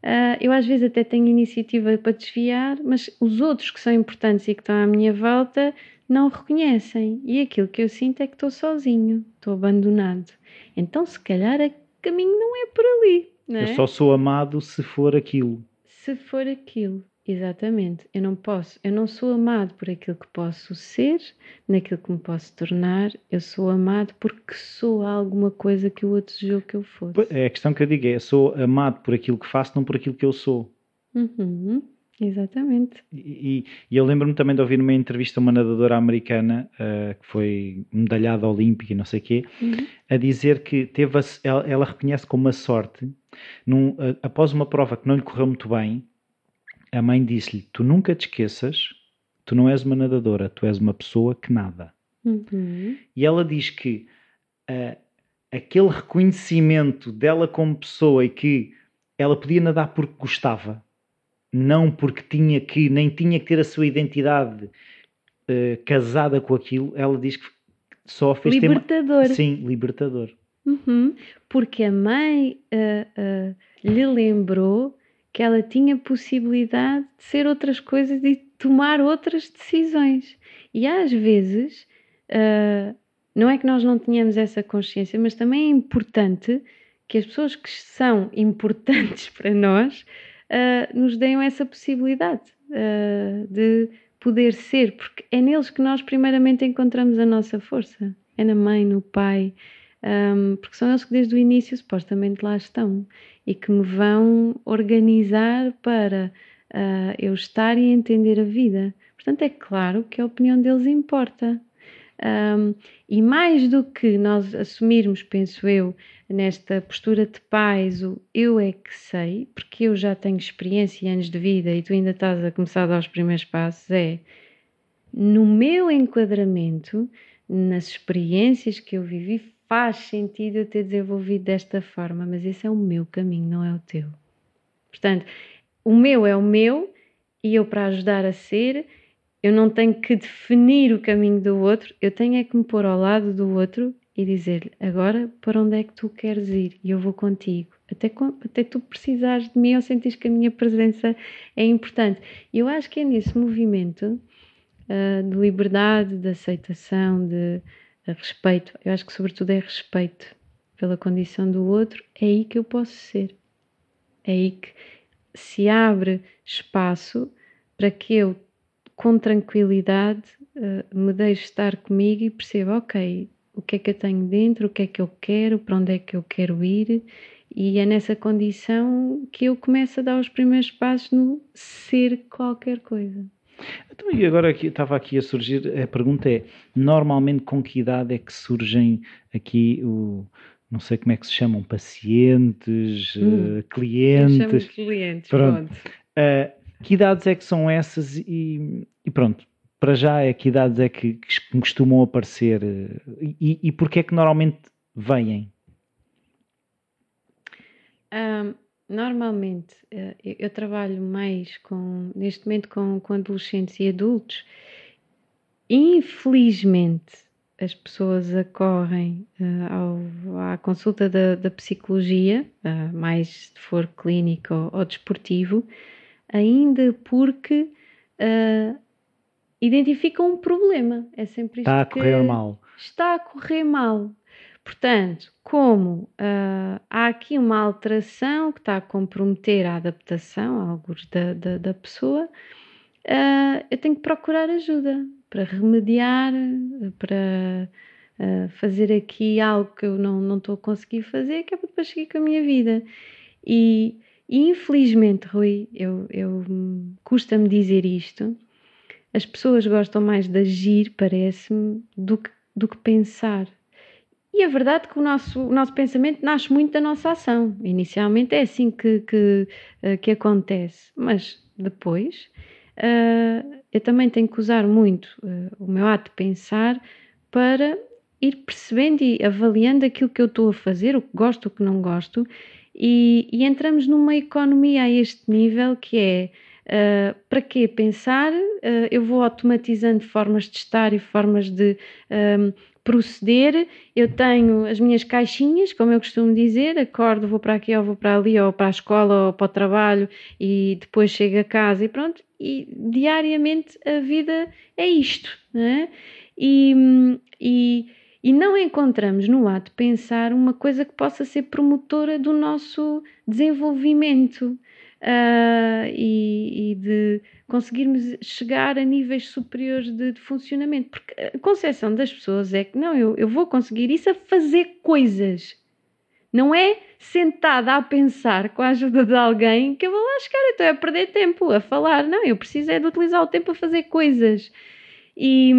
Uh, eu às vezes até tenho iniciativa para desviar, mas os outros que são importantes e que estão à minha volta não reconhecem. E aquilo que eu sinto é que estou sozinho, estou abandonado. Então, se calhar, o caminho não é por ali. É? Eu só sou amado se for aquilo. Se for aquilo. Exatamente. Eu não posso, eu não sou amado por aquilo que posso ser, naquilo que me posso tornar. Eu sou amado porque sou alguma coisa que o outro desejou que eu fosse. É a questão que eu digo é: sou amado por aquilo que faço, não por aquilo que eu sou. Uhum. Exatamente. E, e eu lembro-me também de ouvir numa entrevista uma nadadora americana uh, que foi medalhada olímpica e não sei o quê, uhum. a dizer que teve a, ela, ela, reconhece como uma sorte, num, uh, após uma prova que não lhe correu muito bem, a mãe disse-lhe: Tu nunca te esqueças, tu não és uma nadadora, tu és uma pessoa que nada. Uhum. E ela diz que uh, aquele reconhecimento dela como pessoa e que ela podia nadar porque gostava, não porque tinha que, nem tinha que ter a sua identidade uh, casada com aquilo, ela diz que só fez libertador. Ter... Sim, libertador. Uhum. Porque a mãe uh, lhe lembrou que ela tinha possibilidade de ser outras coisas e tomar outras decisões. E às vezes uh, não é que nós não tenhamos essa consciência, mas também é importante que as pessoas que são importantes [LAUGHS] para nós uh, nos deem essa possibilidade uh, de poder ser, porque é neles que nós primeiramente encontramos a nossa força. É na mãe, no pai, um, porque são eles que desde o início supostamente lá estão e que me vão organizar para uh, eu estar e entender a vida. Portanto, é claro que a opinião deles importa. Um, e mais do que nós assumirmos, penso eu, nesta postura de pais, o eu é que sei, porque eu já tenho experiência e anos de vida e tu ainda estás a começar a dar os primeiros passos, é no meu enquadramento, nas experiências que eu vivi, faz sentido eu ter desenvolvido desta forma, mas esse é o meu caminho, não é o teu. Portanto, o meu é o meu e eu, para ajudar a ser, eu não tenho que definir o caminho do outro, eu tenho é que me pôr ao lado do outro e dizer-lhe agora para onde é que tu queres ir e eu vou contigo. Até, até tu precisares de mim ou sentires que a minha presença é importante. E eu acho que é nesse movimento uh, de liberdade, de aceitação, de, de respeito, eu acho que sobretudo é respeito pela condição do outro, é aí que eu posso ser. É aí que se abre espaço para que eu, com tranquilidade, uh, me deixe estar comigo e perceba, ok, o que é que eu tenho dentro, o que é que eu quero, para onde é que eu quero ir, e é nessa condição que eu começo a dar os primeiros passos no ser qualquer coisa. Então, e agora aqui, estava aqui a surgir, a pergunta é, normalmente com que idade é que surgem aqui o, não sei como é que se chamam, pacientes, hum, uh, clientes? clientes, pronto. pronto. Uh, que idades é que são essas e, e pronto, para já é que idades é que, que costumam aparecer e, e porquê é que normalmente vêm? Um, normalmente eu trabalho mais com, neste momento com, com adolescentes e adultos. Infelizmente, as pessoas acorrem uh, ao, à consulta da, da psicologia, uh, mais se for clínico ou, ou desportivo, ainda porque uh, identificam um problema. É sempre Está a correr mal. Está a correr mal. Portanto, como uh, há aqui uma alteração que está a comprometer a adaptação, alguns da, da, da pessoa, uh, eu tenho que procurar ajuda para remediar, para uh, fazer aqui algo que eu não, não estou a conseguir fazer, que é para depois seguir com a minha vida. E, e infelizmente, Rui, eu, eu custa-me dizer isto, as pessoas gostam mais de agir, parece-me, do que, do que pensar. E a verdade é que o nosso, o nosso pensamento nasce muito da nossa ação. Inicialmente é assim que, que, eh, que acontece, mas depois uh, eu também tenho que usar muito uh, o meu ato de pensar para ir percebendo e avaliando aquilo que eu estou a fazer, o que gosto, o que não gosto, e, e entramos numa economia a este nível que é Uh, para quê? Pensar, uh, eu vou automatizando formas de estar e formas de proceder. Eu tenho as minhas caixinhas, como eu costumo dizer, acordo, vou para aqui ou vou para ali, ou para a escola ou para o trabalho e depois chego a casa e pronto. E diariamente a vida é isto, né? E, e, e não encontramos no ato pensar uma coisa que possa ser promotora do nosso desenvolvimento uh, e, e, de conseguirmos chegar a níveis superiores de, de, funcionamento. Porque a concepção das pessoas é que não, eu, eu vou conseguir isso a fazer coisas. Não é sentada a pensar com a ajuda de alguém que eu vou lá chegar, então é perder tempo a falar. Não, eu preciso é de utilizar o tempo a fazer coisas. E,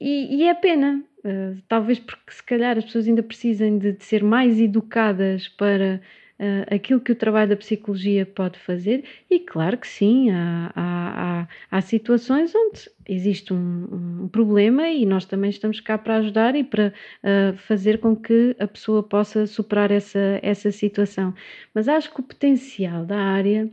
e, e é pena, uh, talvez porque se calhar as pessoas ainda precisem de, de ser mais educadas para uh, aquilo que o trabalho da psicologia pode fazer, e claro que sim, há, há, há, situações onde existe um, um, problema e nós também estamos cá para ajudar e para uh, fazer com que a pessoa possa superar essa, essa situação. Mas acho que o potencial da área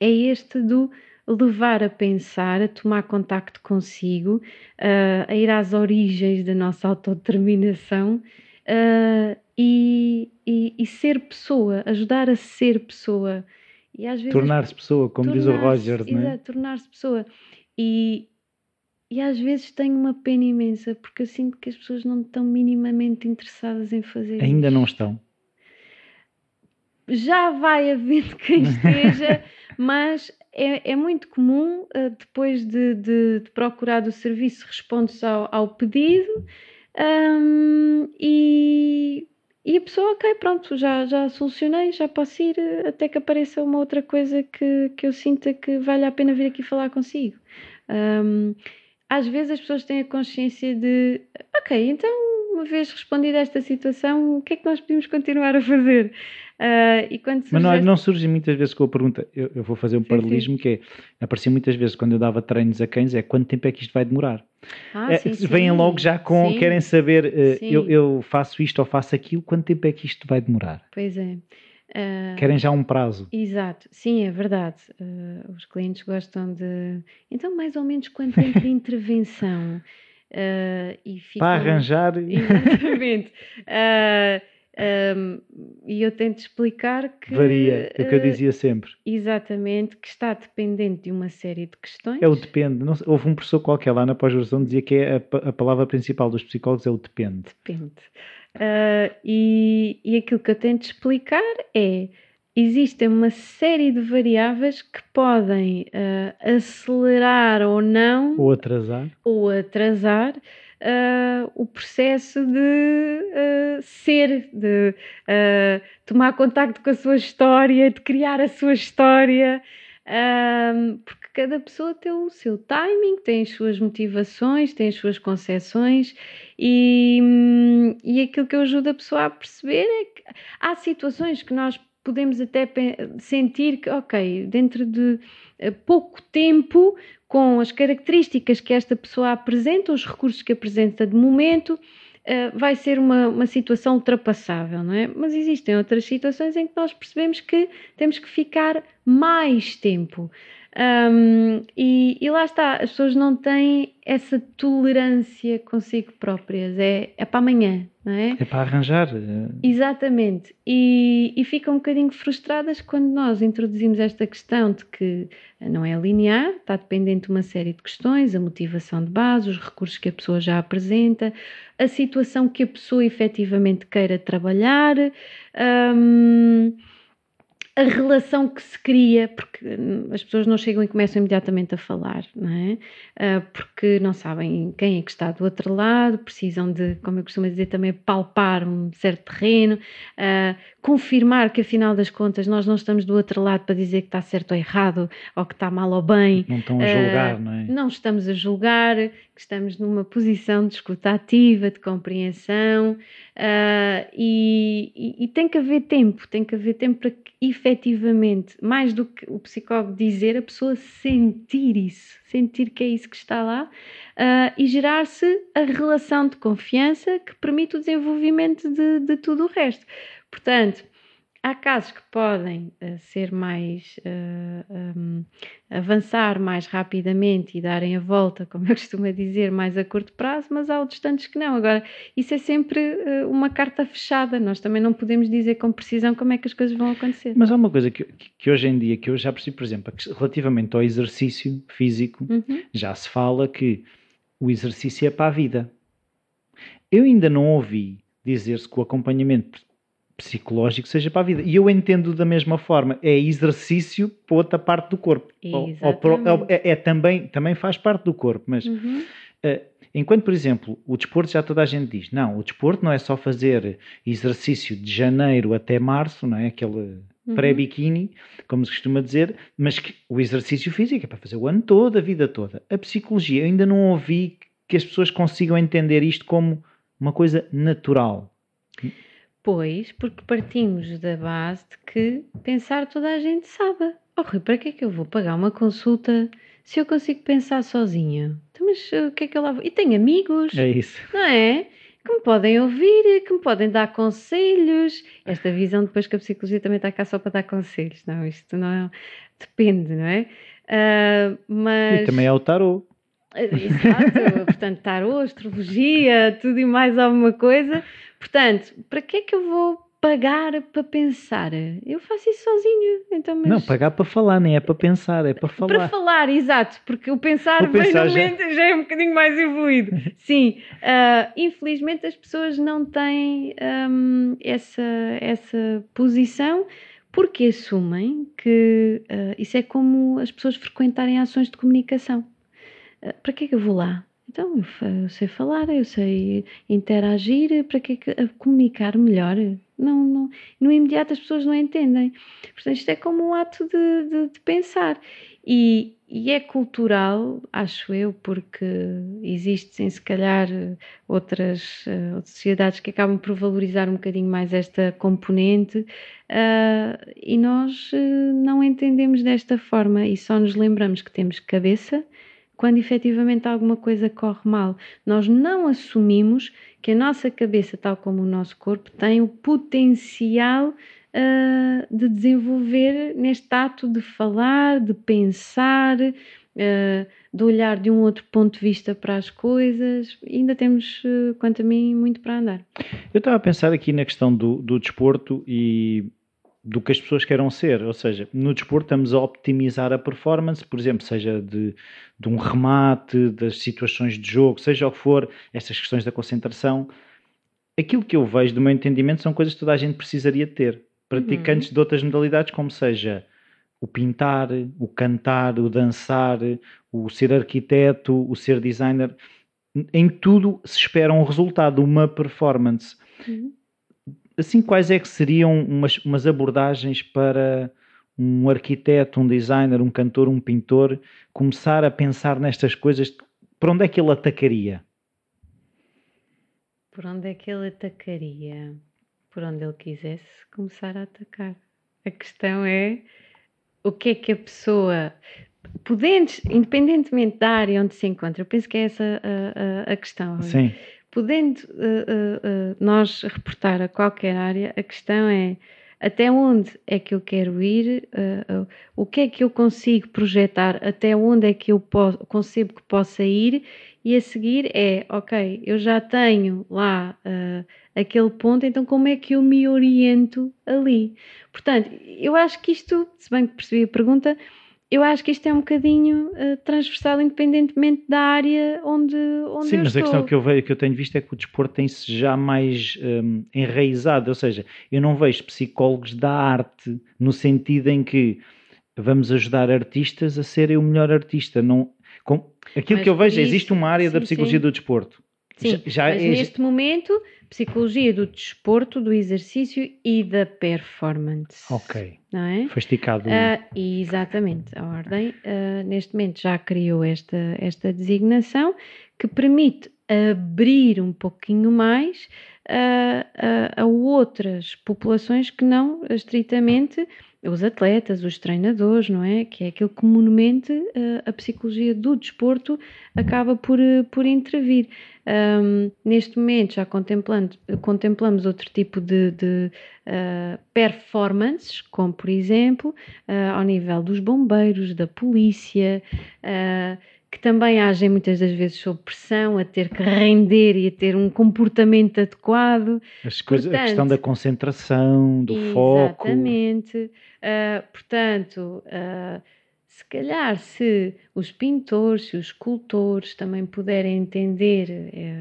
é este do levar a pensar, a tomar contacto consigo, uh, a ir às origens da nossa autodeterminação uh, e, e, e, ser pessoa, ajudar a ser pessoa. Tornar-se pessoa, como tornar diz o Roger, não é? Tornar-se pessoa. E, e às vezes tenho uma pena imensa porque eu sinto que as pessoas não estão minimamente interessadas em fazer Ainda não estão. Já vai havendo quem [LAUGHS] esteja, mas é, é, muito comum, uh, depois de, de, de, procurar do serviço, responde-se ao, ao, pedido um, e, e, a pessoa, ok, pronto, já, já solucionei, já posso ir, eh, até que apareça uma outra coisa que, que eu sinta que vale a pena vir aqui falar consigo. Um, às vezes as pessoas têm a consciência de, ok, então, uma vez respondida esta situação, o que é que nós podemos continuar a fazer? Uh, e quando Mas não, não surge muitas vezes com a pergunta, eu, eu vou fazer um sim, paralelismo sim. que é, aparecia muitas vezes quando eu dava treinos a cães, é quanto tempo é que isto vai demorar? Ah, é, sim, vêm logo já com, querem saber, uh, eu, eu faço isto ou faço aquilo, quanto tempo é que isto vai demorar? Pois é. Uh, Querem já um prazo. Exato, sim, é verdade. Uh, os clientes gostam de. Então, mais ou menos quanto tempo de [LAUGHS] intervenção? Uh, e ficam... Para arranjar. Exatamente. Um, e eu tento explicar que. Varia, é o que eu dizia sempre. Exatamente, que está dependente de uma série de questões. É o depende. Não, houve um professor qualquer lá na pós-graduação que dizia que é a, a palavra principal dos psicólogos é o depende. Depende. Uh, e, e aquilo que eu tento explicar é: existem uma série de variáveis que podem uh, acelerar ou não, ou atrasar, ou atrasar uh, o processo de ser, de tomar contacto com a sua história, de criar a sua história. porque cada pessoa tem o seu timing, tem as suas motivações, tem as suas concepções e, e aquilo que eu ajudo a pessoa a perceber é que há situações que nós podemos até sentir que, ok, dentro de eh, pouco tempo, com as características que esta pessoa apresenta, os recursos que apresenta de momento, Uh, vai ser uma, uma situação ultrapassável, não é? Mas existem outras situações em que nós percebemos que temos que ficar mais tempo. Um, e, e, lá está, as pessoas não têm essa tolerância consigo próprias, é, é para amanhã, não é? É para arranjar. Exatamente, e, e ficam um bocadinho frustradas quando nós introduzimos esta questão de que não é linear, está dependente de uma série de questões, a motivação de base, os recursos que a pessoa já apresenta, a situação que a pessoa efetivamente queira trabalhar. Um, a relação que se cria, porque as pessoas não chegam e começam imediatamente a falar, não é? Uh, porque não sabem quem é que está do outro lado, precisam de, como eu costumo dizer, também palpar um certo terreno, uh, confirmar que afinal das contas nós não estamos do outro lado para dizer que está certo ou errado, ou que está mal ou bem. Não estão a julgar, não é? Não estamos a julgar, que estamos numa posição de escuta ativa, de compreensão, e, e, e tem que haver tempo, tem que haver tempo para que efetivamente, mais do que o psicólogo dizer, a pessoa sentir isso, sentir que é isso que está lá uh, e gerar-se a relação de confiança que permite o desenvolvimento de, de tudo o resto. Portanto, Há casos que podem uh, ser mais. Uh, eh, um, avançar mais rapidamente e darem a volta, como eu costumo dizer, mais a curto prazo, mas há outros tantos que não. Agora, isso é sempre uh, uma carta fechada, nós também não podemos dizer com precisão como é que as coisas vão acontecer. Mas há uma coisa que, que hoje em dia, que eu já percebi, por exemplo, relativamente ao exercício físico, uhum. já se fala que o exercício é para a vida. Eu ainda não ouvi dizer-se que o acompanhamento psicológico seja para a vida. E eu entendo da mesma forma, é exercício para outra parte do corpo. Ou, ou, é, é, também, também faz parte do corpo, mas uhum. uh, enquanto, por exemplo, o desporto já toda a gente diz, não, o desporto não é só fazer exercício de janeiro até março, não é? Aquele uhum. pré-biquíni, como se costuma dizer, mas que o exercício físico é para fazer o ano todo, a vida toda. A psicologia, eu ainda não ouvi que as pessoas consigam entender isto como uma coisa natural. Pois, porque partimos da base de que pensar toda a gente sabe. Oh Rui, para que é que eu vou pagar uma consulta se eu consigo pensar sozinha? Então, mas eh, o que é que eu lá vou? E tenho amigos. É isso. Não é? Que me podem ouvir, que me podem dar conselhos. Esta visão depois que a psicologia também está cá só para dar conselhos. Não, isto não é... Depende, não é? Uh, mas... E também é o tarô. Exato, [LAUGHS] portanto, tarô, astrologia, tudo e mais alguma coisa. Portanto, para que é que eu vou pagar para pensar. Eu faço isso sozinho. Então, mas... Não, pagar para falar, nem é para pensar, é para [LAUGHS] falar. Para falar, exato, porque o pensar, o pensar já... já... é um bocadinho mais evoluído. [LAUGHS] Sim, uh, infelizmente as pessoas não têm um, essa, essa posição porque assumem que uh, isso é como as pessoas frequentarem ações de comunicação. Uh, para que é que eu vou lá? Então, eu, sei falar, eu sei interagir, para que, que comunicar melhor? Não, não, no imediato as pessoas não entendem. Portanto, isto é como um ato de, de, de pensar. E, e, é cultural, acho eu, porque existem, se calhar, outras, uh, outras, sociedades que acabam por valorizar um bocadinho mais esta componente uh, e nós uh, não entendemos desta forma e só nos lembramos que temos cabeça quando efetivamente alguma coisa corre mal. Nós não assumimos que a nossa cabeça, tal como o nosso corpo, tem o potencial uh, de desenvolver neste ato de falar, de pensar, uh, de olhar de um outro ponto de vista para as coisas. ainda temos, uh, quanto a mim, muito para andar. Eu estava a pensar aqui na questão do, do desporto e do que as pessoas queiram ser. Ou seja, no desporto estamos a optimizar a performance, por exemplo, seja de, de um remate, das situações de jogo, seja o que for, essas questões da concentração. Aquilo que eu vejo do meu entendimento são coisas que toda a gente precisaria ter. Praticantes uhum. de outras modalidades, como seja o pintar, o cantar, o dançar, o ser arquiteto, o ser designer. Em tudo se espera um resultado, uma performance. Uhum assim, quais é que seriam umas, umas abordagens para um arquiteto, um designer, um cantor, um pintor começar a pensar nestas coisas? Por onde é que ele atacaria? Por onde é que ele atacaria? Por onde ele quisesse começar a atacar. A questão é o que é que a pessoa, podendo, independentemente da área onde se encontra, eu penso que é essa a, a, a questão. Sim podendo uh, uh, uh, nós reportar a qualquer área, a questão é até onde é que eu quero ir, o que é que eu consigo projetar, até onde é que eu posso, concebo que possa ir, e a seguir é, ok, eu já tenho lá aquele ponto, então como é que eu me oriento ali? Portanto, eu acho que isto, se bem que percebi a pergunta, eu acho que isto é um bocadinho uh, transversal, independentemente da área onde, onde Sim, mas estou. a questão que eu, vejo, que eu tenho visto é que o desporto tem-se já mais um, enraizado, ou seja, eu não vejo psicólogos da arte no sentido em que vamos ajudar artistas a serem o melhor artista. Não, com, aquilo mas que eu vejo, é, isso, existe uma área sim, da psicologia sim. do desporto. Sim, já, mas é, neste momento psicologia do desporto, do exercício e da performance. Ok. Não é? Foi esticado. Uh, exatamente, a ordem uh, neste momento já criou esta, esta designação que permite abrir um pouquinho mais uh, a, a outras populações que não estritamente os atletas, os treinadores, não é? Que é aquilo que comumente a psicologia do desporto acaba por, por intervir. Um, neste momento já contemplando, contemplamos outro tipo de, de uh, performances, como por exemplo ao nível dos bombeiros, da polícia, que também agem muitas das vezes sob pressão, a ter que render e a ter um comportamento adequado. As coisas, portanto, a questão da concentração, do exatamente, foco. Exatamente. Uh, portanto, uh, se calhar se os pintores, se os escultores também puderem entender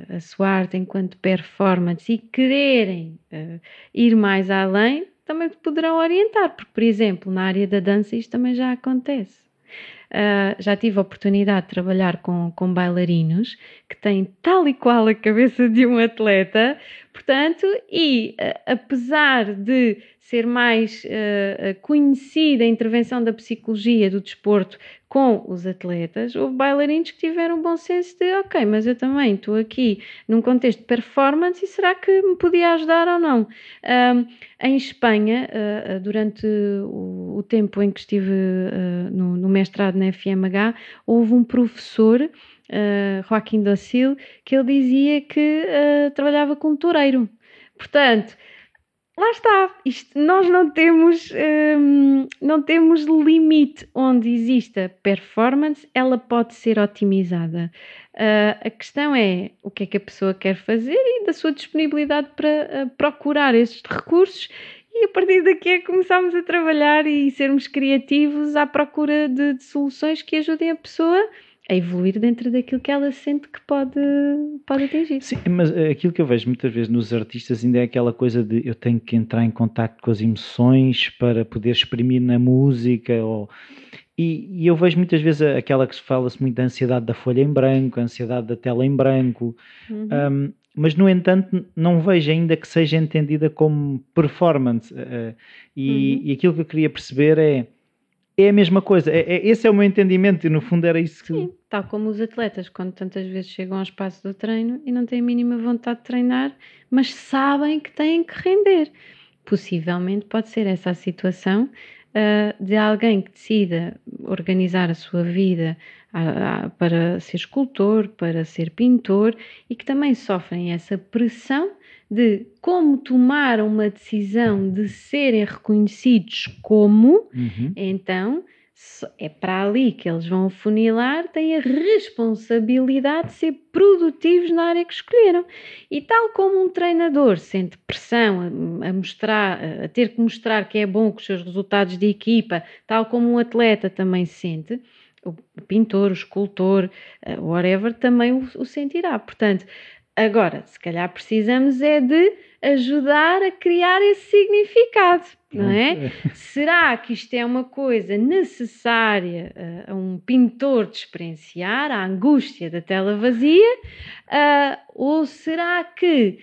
uh, a sua arte enquanto performance e quererem ir mais além, também poderão orientar, porque, por exemplo, na área da dança isto também já acontece. Uh, já tive a oportunidade de trabalhar com, com bailarinos que têm tal e qual a cabeça de um atleta, portanto, e uh, apesar de ser mais uh, conhecida a intervenção da psicologia do desporto com os atletas, houve bailarinos que tiveram um bom senso de ok, mas eu também estou aqui num contexto de performance e será que me podia ajudar ou não? Um, em Espanha, uh, durante o, o, tempo em que estive uh, no, no, mestrado na FMH, houve um professor, uh, Joaquim Docil, que ele dizia que trabalhava com um toureiro. Portanto, lá está, isto, nós não temos, hum, não temos limite onde exista performance, ela pode ser otimizada. Uh, a questão é o que é que a pessoa quer fazer e da sua disponibilidade para uh, procurar esses recursos e a partir daqui é começarmos a trabalhar e sermos criativos à procura de, de soluções que ajudem a pessoa a evoluir dentro daquilo que ela sente que pode, pode atingir. Sim, mas eh, aquilo que eu vejo muitas vezes nos artistas ainda é aquela coisa de eu tenho que entrar em contato com as emoções para poder exprimir na música ou e, e, eu vejo muitas vezes aquela que se fala-se muito da ansiedade da folha em branco, a ansiedade da tela em branco, uhum. um, mas no entanto não vejo ainda que seja entendida como performance. Uh, e, uhum. e, aquilo que eu queria perceber é é a mesma coisa. É, é, esse é o meu entendimento e no fundo era isso que. Sim, tal como os atletas, quando tantas vezes chegam ao espaço do treino e não têm a mínima vontade de treinar, mas sabem que têm que render. Possivelmente pode ser essa a situação uh, de alguém que decida organizar a sua vida uh, uh, para ser escultor, para ser pintor e que também sofrem essa pressão de como tomar uma decisão de serem reconhecidos como, uhum. então é para ali que eles vão funilar, têm a responsabilidade de ser produtivos na área que escolheram. E tal como um treinador sente pressão a, a, mostrar, a ter que mostrar que é bom com os seus resultados de equipa, tal como um atleta também sente, o pintor, o escultor, eh, whatever, também o, o sentirá. Portanto, Agora, se calhar precisamos é de ajudar a criar esse significado, não é? [LAUGHS] Será que isto é uma coisa necessária uh, a um pintor de experienciar a angústia da tela vazia? Uh, ou será que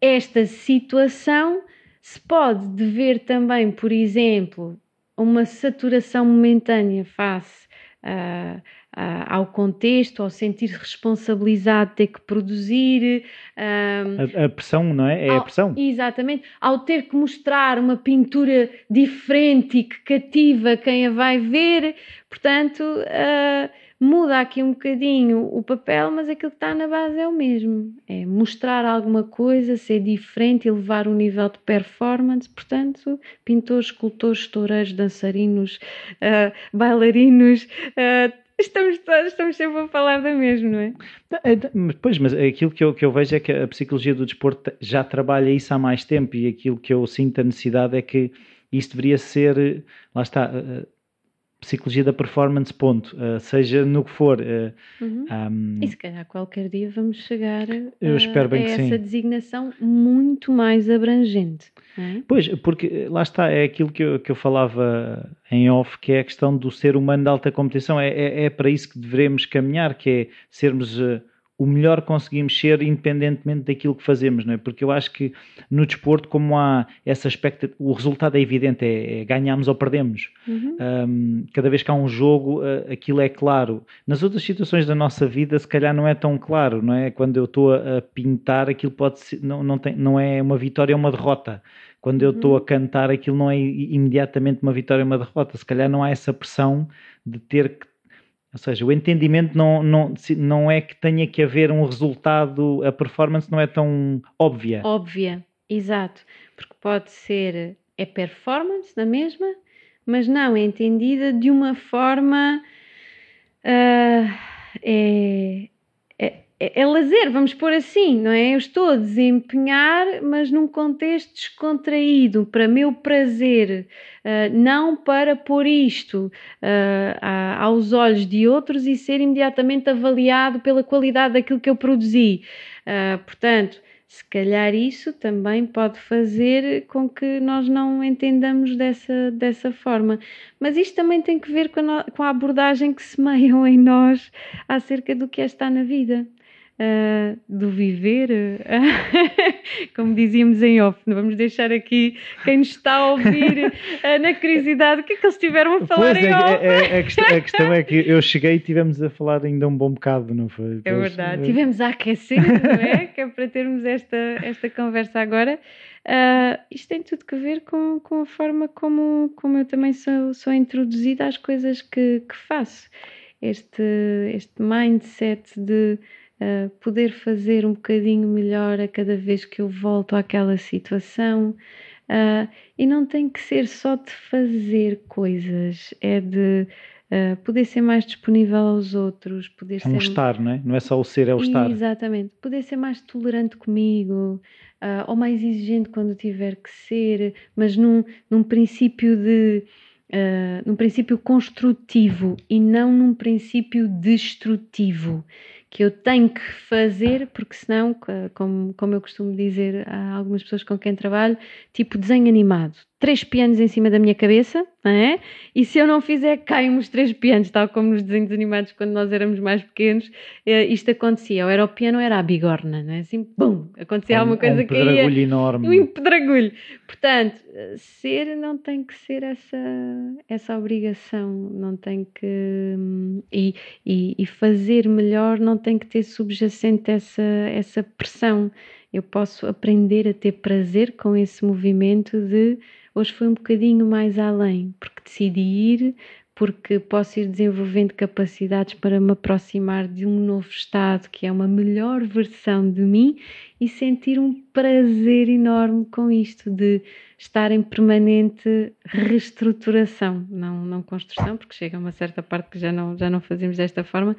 esta situação se pode dever também, por exemplo, a uma saturação momentânea face uh, ao contexto, ao sentir responsabilizado de ter que produzir. Um, a, a, pressão, não é? É ao, a pressão. Exatamente. Ao ter que mostrar uma pintura diferente e que cativa quem a vai ver. Portanto, uh, muda aqui um bocadinho o papel, mas aquilo que está na base é o mesmo. É mostrar alguma coisa, ser diferente e levar um nível de performance. Portanto, pintores, escultores, toureiros, dançarinos, uh, bailarinos. Uh, Estamos, estamos sempre a falar da mesma, não é? é pois, mas aquilo que eu, que eu vejo é que a psicologia do desporto já trabalha isso há mais tempo e aquilo que eu sinto a necessidade é que isso deveria ser, lá está, psicologia da performance, ponto. Uh, seja no que for. Uh, uhum. um, e se calhar qualquer dia vamos chegar eu espero bem a que essa sim. designação muito mais abrangente. É? Pois, porque lá está, é aquilo que eu, que eu falava em off, que é a questão do ser humano de alta competição. É, é, é para isso que devemos caminhar, que é sermos. Uh, o melhor conseguimos ser independentemente daquilo que fazemos, não é? Porque eu acho que no desporto, como há essa aspecto, o resultado é evidente, é, é ganhamos ou perdemos. Uhum. Um, cada vez que há um jogo, uh, aquilo é claro. Nas outras situações da nossa vida, se calhar não é tão claro, não é? Quando eu estou a, a pintar, aquilo pode ser, não, não, tem, não é uma vitória, é uma derrota. Quando eu estou a uhum. cantar, aquilo não é imediatamente uma vitória, é uma derrota. Se calhar não há essa pressão de ter que ou seja, o entendimento não, não, não é que tenha que haver um resultado, a performance não é tão óbvia. Óbvia, exato. Porque pode ser, é performance na mesma, mas não é entendida de uma forma. Uh, é, é, é, lazer, vamos pôr assim, não é? Eu estou a desempenhar, mas num contexto descontraído, para meu prazer, uh, não para pôr isto uh, aos olhos de outros e ser imediatamente avaliado pela qualidade daquilo que eu produzi. Uh, portanto, se calhar isso também pode fazer com que nós não entendamos dessa, dessa forma. Mas isto também tem que ver com a, com a abordagem que semeiam em nós acerca do que é estar na vida uh, do viver, uh, [LAUGHS] como dizíamos em off, vamos deixar aqui quem nos está a ouvir uh, na curiosidade, o que é que eles tiveram a falar pois em é, off? É, é, a, questão, a, questão, é que eu cheguei e tivemos a falar ainda um bom bocado, não foi? É verdade, tivemos a aquecer, não é? [LAUGHS] que é para termos esta, esta conversa agora. Uh, isto tem tudo a ver com, com a forma como, como eu também sou, sou introduzida às coisas que, que faço. Este, este mindset de uh, poder fazer um bocadinho melhor a cada vez que eu volto àquela situação. Uh, e não tem que ser só de fazer coisas, é de uh, poder ser mais disponível aos outros, poder é ser. um estar, não é? Não é só o ser, é o estar. Exatamente. Poder ser mais tolerante comigo, uh, ou mais exigente quando tiver que ser, mas num, num princípio de. Num princípio construtivo e não num princípio destrutivo que eu tenho que fazer, porque senão, como, como eu costumo dizer a algumas pessoas com quem trabalho, tipo desenho animado três pianos em cima da minha cabeça, não é? E se eu não fizer, caem os três pianos, tal como nos desenhos animados quando nós éramos mais pequenos, eh, isto acontecia. Ou era o piano ou era a bigorna, não é? Assim, bum! Acontecia um, alguma coisa um que. Um enorme. Um pedregulho. Portanto, ser não tem que ser essa, essa obrigação, não tem que... E, e, e fazer melhor não tem que ter subjacente essa, essa pressão. Eu posso aprender a ter prazer com esse movimento de Hoje foi um bocadinho mais além, porque decidi ir, porque posso ir desenvolvendo capacidades para me aproximar de um novo estado, que é uma melhor versão de mim, e sentir um prazer enorme com isto, de estar em permanente reestruturação, não, não construção, porque chega a uma certa parte que já não, já não fazemos desta forma,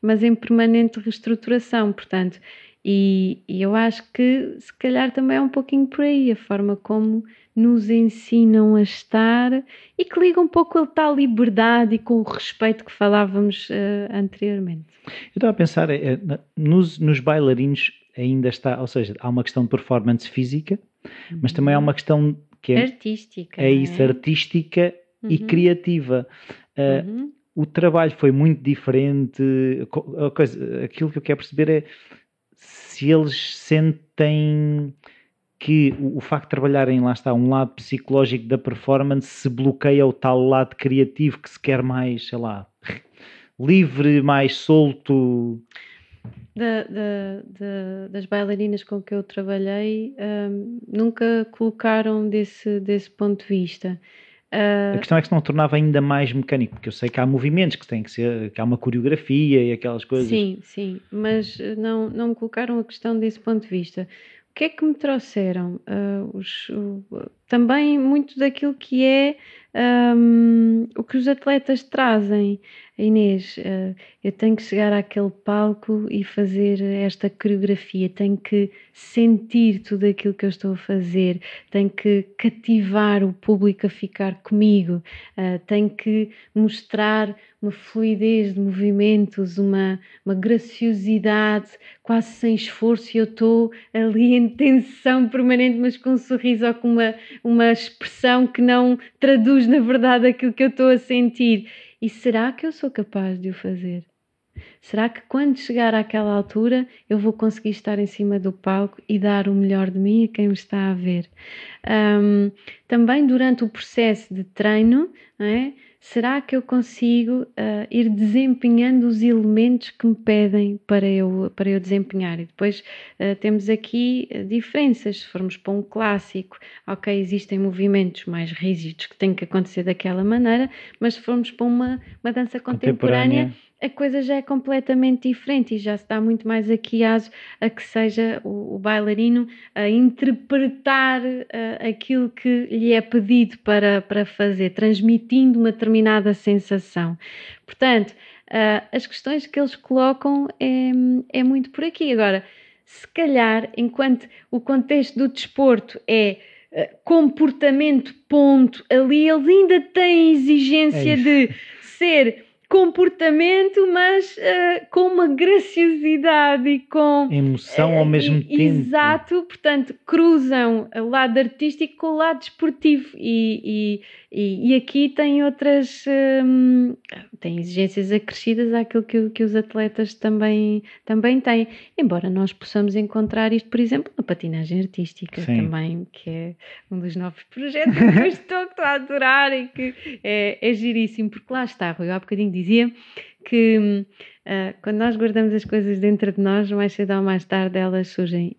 mas em permanente reestruturação. Portanto, e, e, eu acho que se calhar também é um pouquinho por aí a forma como nos ensinam a estar e que liga um pouco a tal liberdade e com o respeito que falávamos uh, anteriormente. Eu estava a pensar, é, nos, nos bailarinos ainda está, ou seja, há uma questão de performance física, uhum. mas também há uma questão que é artística, é isso, é? artística uhum. e criativa. Uh, uhum. O trabalho foi muito diferente. A coisa, aquilo que eu quero perceber é se eles sentem que o, o, facto de trabalharem, lá está, um lado psicológico da performance se bloqueia o tal lado criativo que se quer mais, sei lá, livre, mais solto. Da, da, da, das bailarinas com que eu trabalhei, um, nunca colocaram desse, desse ponto de vista. Uh, a questão é que se não tornava ainda mais mecânico, porque eu sei que há movimentos que têm que ser, que há uma coreografia e aquelas coisas. Sim, sim, mas não, não me colocaram a questão desse ponto de vista. Que é que me trouxeram? Uh, os, também muito daquilo que é um, o que os atletas trazem. Inês, uh, eu tenho que chegar àquele palco e fazer esta coreografia, tenho que sentir tudo aquilo que eu estou a fazer, tenho que cativar o público a ficar comigo, uh, tenho que mostrar uma fluidez de movimentos, uma, uma graciosidade quase sem esforço, e eu estou ali em tensão permanente, mas com um sorriso ou com uma, uma expressão que não traduz na verdade aquilo que eu estou a sentir. E será que eu sou capaz de o fazer? Será que quando chegar àquela altura eu vou conseguir estar em cima do palco e dar o melhor de mim a quem me está a ver? Um, também durante o processo de treino, é? Será que eu consigo uh, ir desempenhando os elementos que me pedem para eu, para eu desempenhar? E depois uh, temos aqui uh, diferenças. Se formos para um clássico, ok, existem movimentos mais rígidos que têm que acontecer daquela maneira, mas se formos para uma, uma dança contemporânea a coisa já é completamente diferente e já se dá muito mais aqui aso a que seja o, o bailarino a interpretar uh, aquilo que lhe é pedido para, para fazer, transmitindo uma determinada sensação. Portanto, uh, as questões que eles colocam é, é muito por aqui. Agora, se calhar, enquanto o contexto do desporto é uh, comportamento, ponto, ali eles ainda têm exigência é de ser comportamento, mas uh, com uma graciosidade e com emoção uh, ao mesmo e, tempo. Exato, portanto, cruzam o lado artístico com o lado desportivo e, e, e aqui tem outras um, tem exigências acrescidas àquilo que, que os atletas também, também têm, embora nós possamos encontrar isto, por exemplo, na patinagem artística Sim. também, que é um dos novos projetos [LAUGHS] que eu estou, estou a adorar e que é, é giríssimo, porque lá está, eu há bocadinho dizia que uh, quando nós guardamos as coisas dentro de nós, mais cedo ou mais tarde elas surgem.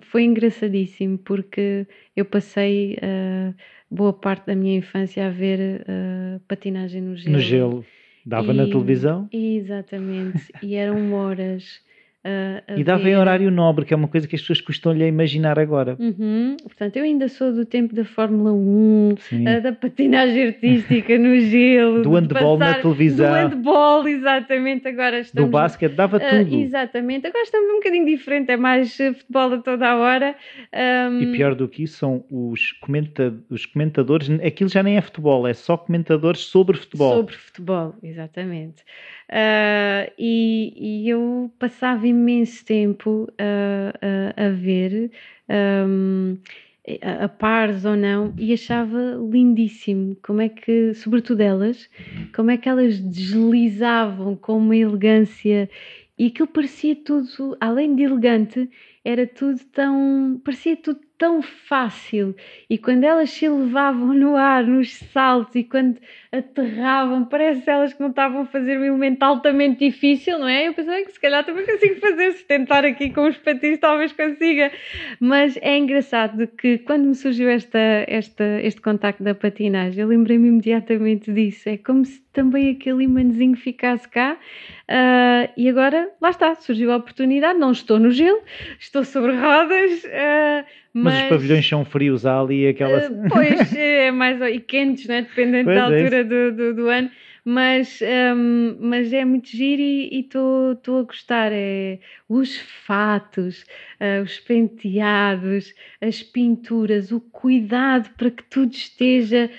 Foi engraçadíssimo porque eu passei uh, boa parte da minha infância a ver uh, patinagem no gelo. No gelo. Dava e, na televisão? Exatamente. e eram horas e dava ver. em horário nobre, que é uma coisa que as pessoas custam-lhe a imaginar agora. Uhum. Portanto, eu ainda sou do tempo da Fórmula 1, uh, da patinagem artística no gelo, do handball passar, na televisão. Do handball, exatamente. Agora estamos. Do basquete, dava tudo. exatamente. Agora estamos um bocadinho diferente, é mais futebol a toda a hora. Um... E pior do que isso são os, comenta os comentadores, aquilo já nem é futebol, é só comentadores sobre futebol. Sobre futebol, exatamente. Uh, e, e, eu passava imenso tempo uh, a ver, um, a, a pares ou não, e achava lindíssimo como é que, sobretudo elas, como é que elas deslizavam com uma elegância e aquilo parecia tudo, além de elegante, era tudo tão. parecia tudo tão fácil. E quando elas se elevavam no ar, nos saltos, e quando aterravam, parece elas que não estavam a fazer um elemento altamente difícil, não é? Eu pensei que se calhar também consigo fazer, se tentar aqui com os patins talvez consiga. Mas é engraçado que quando me surgiu esta, esta, este contacto da patinagem, eu lembrei-me imediatamente disso. É como se também aquele imãzinho ficasse cá. Uh, e agora, lá está, surgiu a oportunidade. Não estou no gelo, estou sobre rodas. Uh, mas, mas, os pavilhões são frios ali, aquela. Uh, pois, [LAUGHS] é mais. e quentes, né? dependendo pois da é altura do, do, do, ano. Mas, um, mas é muito giro e estou a gostar. É, os fatos, os penteados, as pinturas, o cuidado para que tudo esteja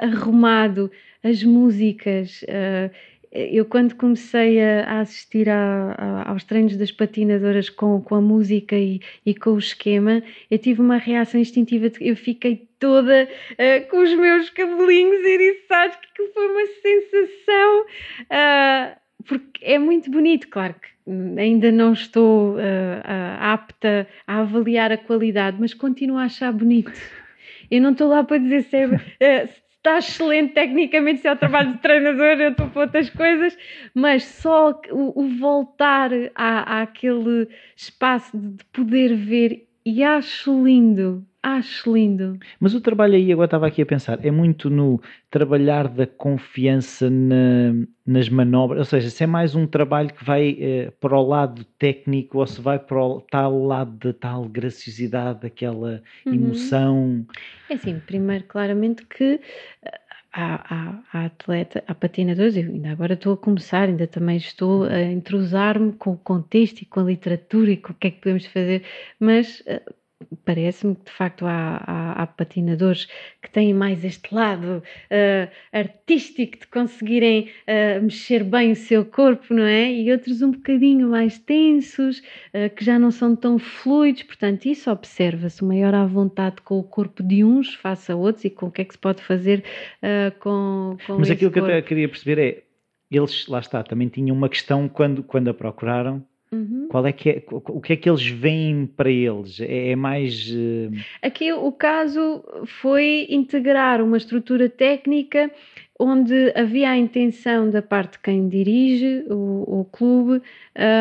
arrumado, as músicas. Uh, eu quando comecei a, assistir a, a, aos treinos das patinadoras com, com a música e, e, com o esquema, eu tive uma reação instintiva, eu fiquei toda uh, com os meus cabelinhos eriçados, que foi uma sensação, uh, porque é muito bonito, claro que ainda não estou uh, apta a avaliar a qualidade, mas continuo a achar bonito. Eu não estou lá para dizer se é, está excelente tecnicamente, se é o trabalho de treinador, eu estou para outras coisas, mas só o, o voltar àquele espaço de poder ver e acho lindo, acho lindo. Mas o trabalho aí, agora estava aqui a pensar, é muito no trabalhar da confiança na, nas manobras, ou seja, se é mais um trabalho que vai eh, para o lado técnico ou se vai para o tal lado da tal graciosidade, daquela uhum. emoção. É assim, primeiro, claramente que eh, há, atleta, há patinadores, eu ainda agora estou a começar, ainda também estou a entrosar-me com o contexto e com a literatura e com o que é que podemos fazer, mas eh, parece-me que de facto há, há, há, patinadores que têm mais este lado uh, artístico de conseguirem uh, mexer bem o seu corpo, não é? E outros um bocadinho mais tensos, uh, que já não são tão fluidos, portanto, isso observa-se, maior à vontade com o corpo de uns face a outros e com o que é que se pode fazer com, com Mas aquilo corpo. que eu queria perceber é, eles, lá está, também tinham uma questão quando, quando a procuraram, Uhum. Qual é que é, o que é que eles veem para eles? É, é mais. Uh... Aqui o caso foi integrar uma estrutura técnica onde havia a intenção da parte de quem dirige o, o clube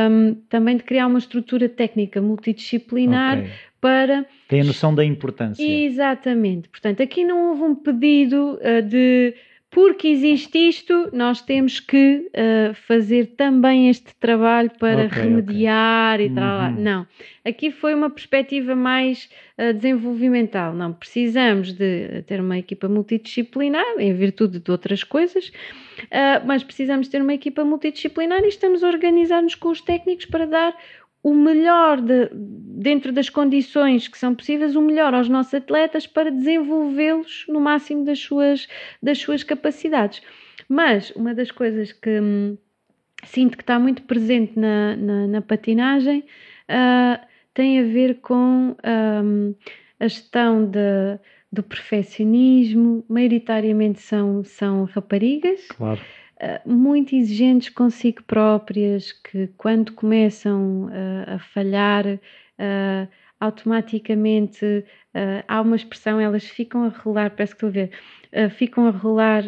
um, também de criar uma estrutura técnica multidisciplinar okay. para. Tem a noção da importância. Exatamente. Portanto, aqui não houve um pedido uh, de porque existe isto, nós temos que uh, fazer também este trabalho para okay, remediar okay. e tal. Uhum. Não, aqui foi uma perspectiva mais uh, desenvolvimental. Não, precisamos de ter uma equipa multidisciplinar, em virtude de outras coisas, uh, mas precisamos ter uma equipa multidisciplinar e estamos a organizar-nos com os técnicos para dar o melhor de, dentro das condições que são possíveis, o melhor aos nossos atletas para desenvolvê-los no máximo das suas, das suas capacidades. Mas uma das coisas que hum, sinto que está muito presente na, na, na patinagem uh, tem a ver com um, a gestão de, do perfeccionismo, maioritariamente são, são raparigas. Claro muito exigentes consigo próprias, que quando começam uh, a falhar, uh, automaticamente uh, há uma expressão, elas ficam a rolar, parece que estou a ver, ficam a rolar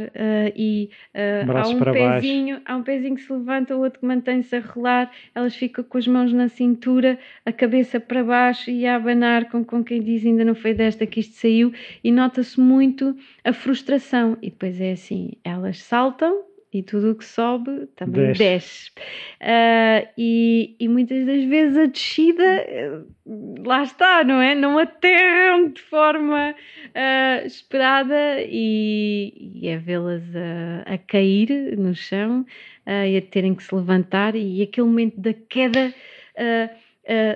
e há um pezinho, baixo. há um pezinho que se levanta, o outro que mantém-se a rolar, elas ficam com as mãos na cintura, a cabeça para baixo e a abanar com, com quem diz ainda não foi desta que isto saiu e nota-se muito a frustração e depois é assim, elas saltam e tudo o que sobe também desce. desce. Uh, e, e, muitas das vezes a descida, lá está, não é? Não aterram de forma uh, esperada e, e é vê-las a, a, cair no chão uh, e a terem que se levantar, e aquele momento da queda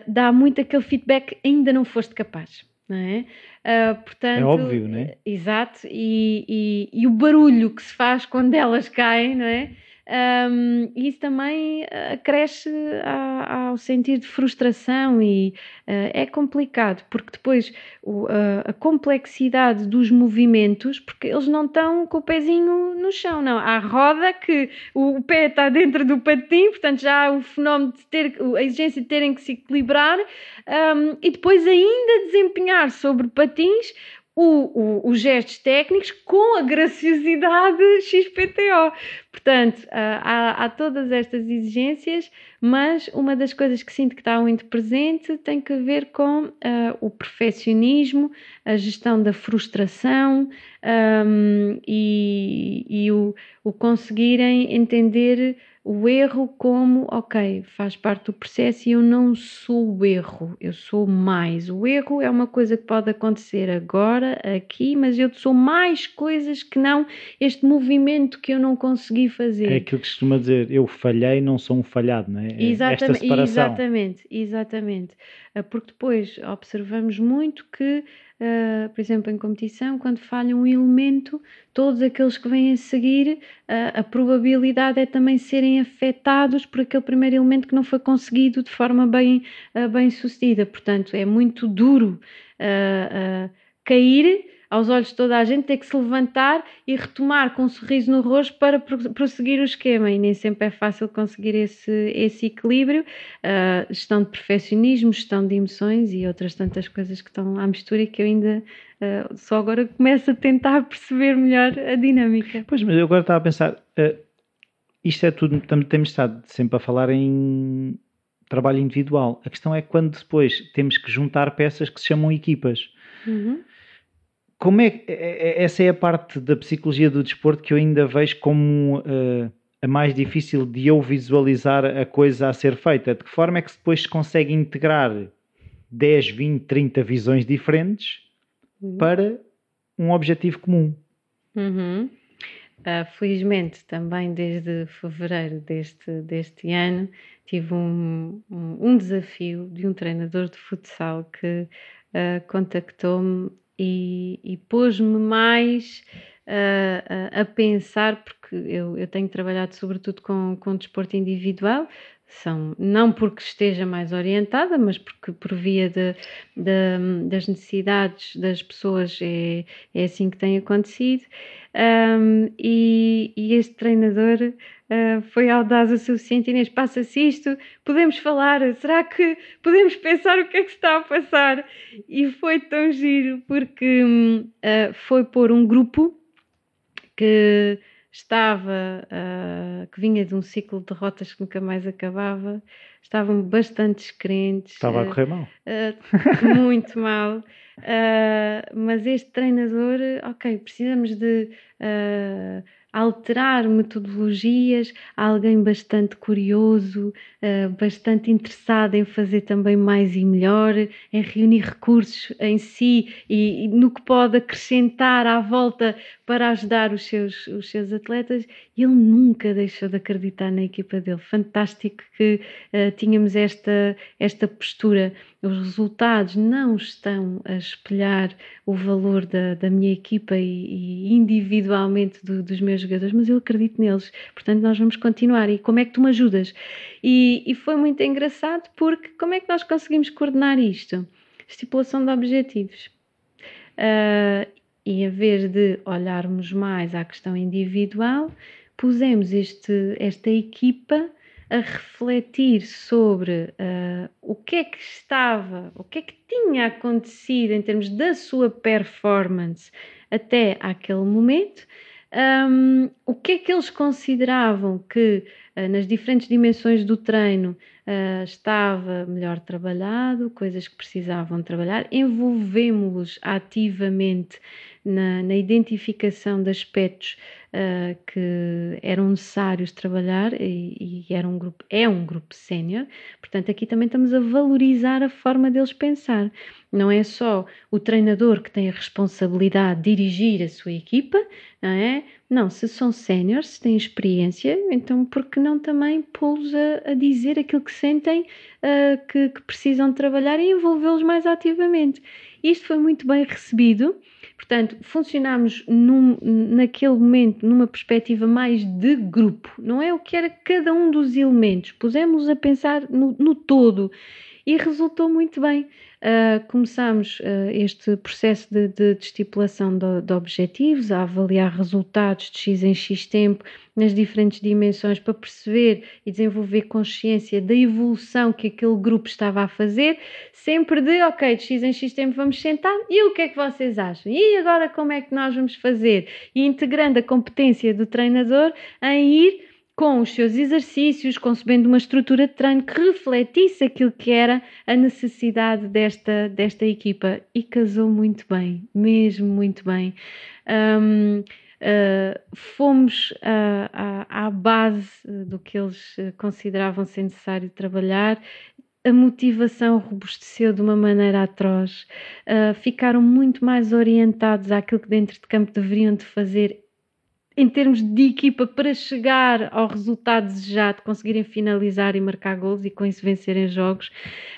dá muito aquele feedback: ainda não foste capaz não é? Uh, portanto, é óbvio, não é? Exato, e, e, e, o barulho que se faz quando elas caem, não é? Um, isso também acresce ao sentir de frustração e uh, é complicado, porque depois o, uh, a complexidade dos movimentos, porque eles não estão com o pezinho no chão, não. Há roda que o, o pé está dentro do patim, portanto já há o fenómeno de ter, a exigência de terem que se equilibrar um, e depois ainda desempenhar sobre patins o, o, os gestos técnicos com a graciosidade [LAUGHS] XPTO. Portanto, há, há, todas estas exigências, mas uma das coisas que sinto que está muito presente tem que ver com uh, o perfeccionismo, a gestão da frustração um, e, e o, o conseguirem entender o erro como, ok, faz parte do processo e eu não sou o erro, eu sou mais. O erro é uma coisa que pode acontecer agora, aqui, mas eu sou mais coisas que não este movimento que eu não consegui fazer. É aquilo que costuma dizer, eu falhei, não sou um falhado, não é? é exatamente, exatamente, exatamente. Ah, porque depois observamos muito que uh, por exemplo, em competição, quando falha um elemento, todos aqueles que vêm a seguir, uh, a probabilidade é também serem afetados por aquele primeiro elemento que não foi conseguido de forma bem, uh, bem sucedida. Portanto, é muito duro cair aos olhos de toda a gente, ter que se levantar e retomar com um sorriso no rosto para prosseguir o esquema. E nem sempre é fácil conseguir esse, esse equilíbrio. Uh, gestão de perfeccionismo, gestão de emoções e outras tantas coisas que estão à mistura e que eu ainda uh, só agora começo a tentar perceber melhor a dinâmica. Pois, mas eu agora estava a pensar, uh, isto é tudo, temos estado sempre a falar em trabalho individual. A questão é quando depois temos que juntar peças que se chamam equipas. Uhum como é, é, é essa é a parte da psicologia do desporto que eu ainda vejo como uh, a mais difícil de eu visualizar a coisa a ser feita. De que forma é que depois se consegue integrar 10, 20, 30 visões diferentes uhum. para um objetivo comum? Uhum. Uh, felizmente, também desde fevereiro deste, deste ano, tive um, um, um desafio de um treinador de futsal que uh, contactou-me e, e pôs-me mais uh, a, a, pensar, porque eu, eu tenho trabalhado sobretudo com, com desporto individual, são não porque esteja mais orientada, mas porque por via de, de, das necessidades das pessoas é, é assim que tem acontecido. Um, e, e, este treinador uh, foi audaz o suficiente, Inês, passa-se isto, podemos falar, será que podemos pensar o que é que está a passar? E foi tão giro, porque uh, foi pôr um grupo que estava, uh, que vinha de um ciclo de derrotas que nunca mais acabava, estavam bastante descrentes. Estava a correr mal. Muito mal. [LAUGHS] Uh, mas este treinador, ok, precisamos de alterar metodologias, alguém bastante curioso, uh, bastante interessado em fazer também mais e melhor, em reunir recursos em si e, e, no que pode acrescentar à volta para ajudar os seus, os seus atletas. Ele nunca deixou de acreditar na equipa dele. Fantástico que uh, tínhamos esta, esta postura os resultados não estão a espelhar o valor da, da minha equipa e, e individualmente do, dos meus jogadores, mas eu acredito neles, portanto nós vamos continuar. E como é que tu me ajudas? E, e foi muito engraçado porque como é que nós conseguimos coordenar isto? Estipulação de objetivos. Uh, e em vez de olharmos mais à questão individual, pusemos este, esta equipa a refletir sobre uh, o que é que estava, o que é que tinha acontecido em termos da sua performance até aquele momento, um, o que é que eles consideravam que uh, nas diferentes dimensões do treino uh, estava melhor trabalhado, coisas que precisavam trabalhar, envolvemos-los ativamente na, na identificação de aspectos uh, que eram necessários trabalhar e, e, era um grupo, é um grupo sénior, portanto aqui também estamos a valorizar a forma deles pensar. Não é só o treinador que tem a responsabilidade de dirigir a sua equipa, não é? Não, se são séniores, se têm experiência, então por que não também pô-los a, a, dizer aquilo que sentem uh, que, que precisam trabalhar e envolvê-los mais ativamente? Isto foi muito bem recebido Portanto, funcionámos num, naquele momento numa perspectiva mais de grupo, não é o que era cada um dos elementos, pusemos a pensar no, no todo e resultou muito bem. Uh, começámos uh, este processo de, de, de estipulação de, de, objetivos, a avaliar resultados de X em X tempo nas diferentes dimensões para perceber e desenvolver consciência da evolução que aquele grupo estava a fazer, sempre de ok, de X em X tempo vamos sentar e o que é que vocês acham? E agora como é que nós vamos fazer? E integrando a competência do treinador em ir com os seus exercícios, concebendo uma estrutura de treino que refletisse aquilo que era a necessidade desta, desta equipa. E casou muito bem, mesmo muito bem. Um, Uh, fomos uh, à base do que eles consideravam ser necessário trabalhar. A motivação robusteceu de uma maneira atroz, uh, ficaram muito mais orientados àquilo que dentro de campo deveriam de fazer em termos de equipa para chegar ao resultado desejado, conseguirem finalizar e marcar gols e com isso vencerem jogos.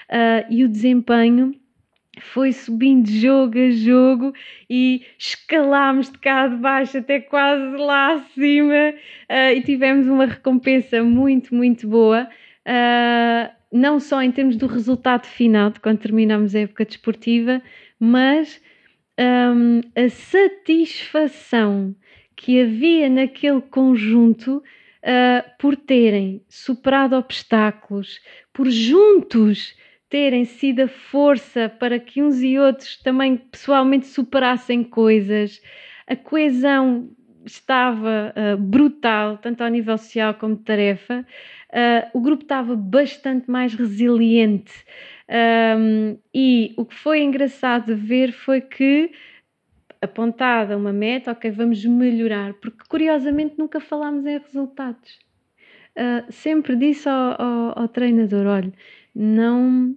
Uh, e o desempenho foi subindo jogo a jogo e escalámos de cá de baixo até quase lá acima uh, e tivemos uma recompensa muito, muito boa. Uh, não só em termos do resultado final de quando terminamos a época desportiva, mas um, a satisfação que havia naquele conjunto uh, por terem superado obstáculos, por juntos terem sido a força para que uns e outros também pessoalmente superassem coisas. A coesão estava uh, brutal, tanto ao nível social como de tarefa. Uh, o grupo estava bastante mais resiliente. Um, e o que foi engraçado de ver foi que apontada uma meta, ok, vamos melhorar, porque curiosamente nunca falámos em resultados. Uh, sempre disse ao, ao, ao, treinador: olha, não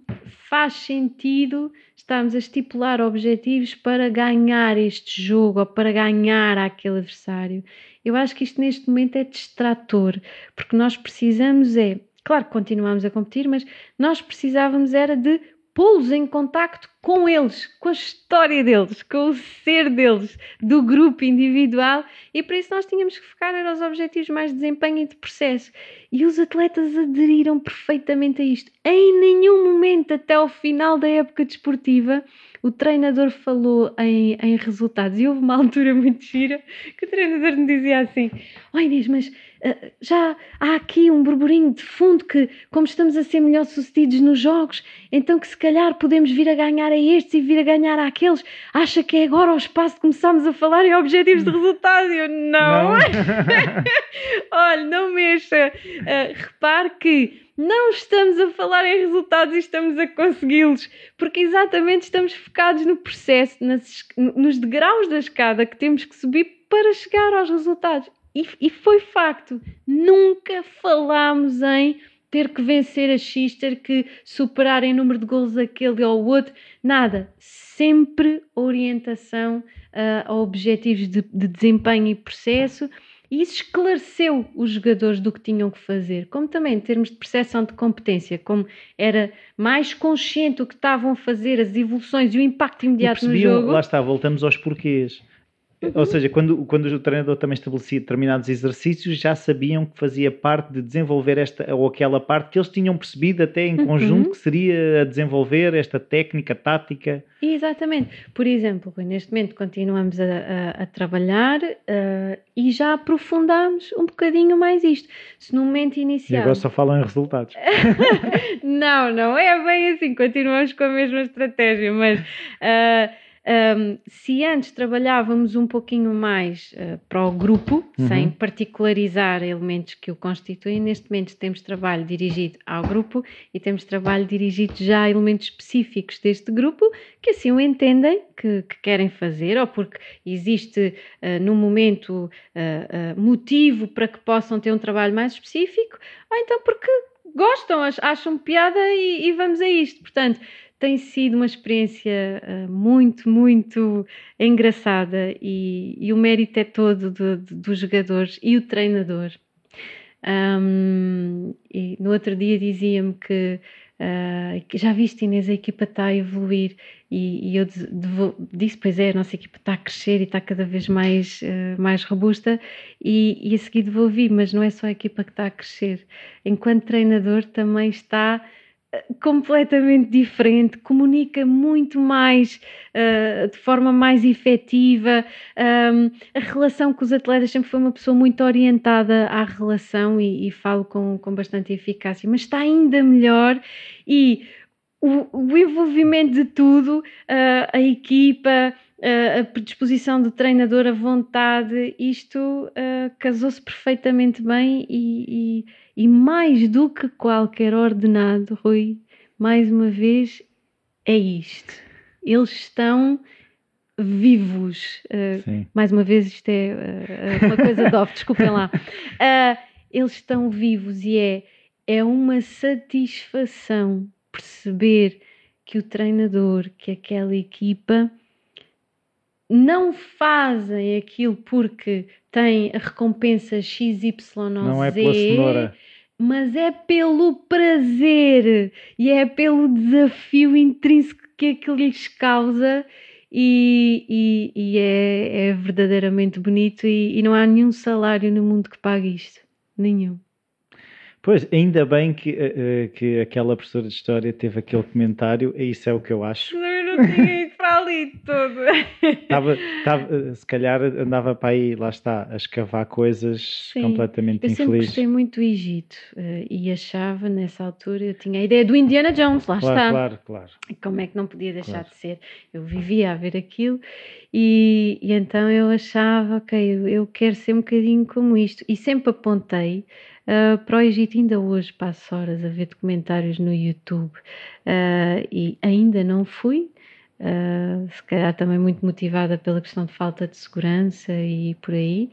faz sentido estarmos a estipular objetivos para ganhar este jogo ou para ganhar aquele adversário. Eu acho que isto neste momento é distrator, porque nós precisamos é, claro que continuamos a competir, mas nós precisávamos era de pô-los em contacto com eles, com a história deles, com o ser deles, do grupo individual, e para isso nós tínhamos que focar nos objetivos mais de desempenho e de processo. E os atletas aderiram perfeitamente a isto. Em nenhum momento, até ao final da época desportiva, o treinador falou em, em resultados. E houve uma [LAUGHS] altura muito gira que o treinador me dizia assim: Oi Inês, mas uh, já há aqui um burburinho de fundo que, como estamos a ser melhor sucedidos nos jogos, então que se calhar podemos vir a ganhar a estes e vir a ganhar àqueles. Acha que é agora o espaço de começarmos a falar em objetivos de resultado? Eu não. não. [LAUGHS] [LAUGHS] Olha, não mexa. Uh, repare que não estamos a falar em resultados e estamos a consegui-los, porque exatamente estamos focados no processo, nas, nos degraus da escada que temos que subir para chegar aos resultados. E, e foi facto, nunca falámos em ter que vencer a X, ter que superar em número de gols aquele ou outro, nada. Sempre orientação uh, a objetivos de, de desempenho e processo e isso esclareceu os jogadores do que tinham que fazer, como também em termos de percepção de competência, como era mais consciente o que estavam a fazer, as evoluções e o impacto imediato no jogo. Lá está, voltamos aos porquês. Uhum. Ou seja, quando, quando o treinador também estabelecia determinados exercícios, já sabiam que fazia parte de desenvolver esta ou aquela parte que eles tinham percebido até em conjunto uhum. que seria a desenvolver esta técnica, tática. Exatamente. Por exemplo, neste momento continuamos a, a, a trabalhar uh, e já aprofundamos um bocadinho mais isto. Se no momento inicial. E agora só falam em resultados. [LAUGHS] não, não é bem assim. Continuamos com a mesma estratégia, mas. Uh, Um, se antes trabalhávamos um pouquinho mais uh, para o grupo, uhum. sem particularizar elementos que o constituem, neste momento temos trabalho dirigido ao grupo e temos trabalho dirigido já a elementos específicos deste grupo que assim o entendem que, que querem fazer ou porque existe uh, no momento uh, motivo para que possam ter um trabalho mais específico ou então porque gostam, acham piada e, e vamos a isto. Portanto, tem sido uma experiência uh, muito, muito engraçada e, e, o mérito é todo dos jogadores e o treinador. Um, e no outro dia dizia-me que uh, já viste Inês, a equipa está a evoluir e, e eu disse, pois é, a nossa equipa está a crescer e está cada vez mais, uh, mais robusta e, e a seguir devolvi, mas não é só a equipa que está a crescer. Enquanto treinador também está completamente diferente, comunica muito mais, uh, de forma mais efetiva. Um, a relação com os atletas sempre foi uma pessoa muito orientada à relação e, e falo com, com bastante eficácia, mas está ainda melhor e o, o envolvimento de tudo, uh, a equipa, a predisposição do treinador, a vontade, isto uh, casou-se perfeitamente bem e, e, e, mais do que qualquer ordenado, Rui, mais uma vez, é isto. Eles estão vivos. Uh, mais uma vez, isto é uma coisa de off, desculpem lá. eles estão vivos e é, é uma satisfação perceber que o treinador, que aquela equipa não fazem aquilo porque têm a recompensa XY ou não Z. é pela cenoura. Mas é pelo prazer e é pelo desafio intrínseco que aquilo lhes causa e, e, e é, é, verdadeiramente bonito e, e não há nenhum salário no mundo que pague isto. Nenhum. Pois, ainda bem que, uh, que aquela professora de História teve aquele comentário, e isso é o que eu acho. Não, eu não tinha para ali todo. estava, estava, [LAUGHS] eh, se calhar andava para aí, lá está, a escavar coisas Sim, completamente eu infelizes. Eu sempre gostei muito do Egito uh, e achava, nessa altura, eu tinha a ideia do Indiana Jones, lá claro, está. Claro, claro. Como é que não podia deixar claro. de ser? Eu vivia a ver aquilo e, e então eu achava, ok, eu, eu quero ser um bocadinho como isto. E sempre apontei Uh, para o Egito ainda hoje passo horas a ver documentários no YouTube uh, e ainda não fui, uh, se calhar também muito motivada pela questão de falta de segurança e por aí.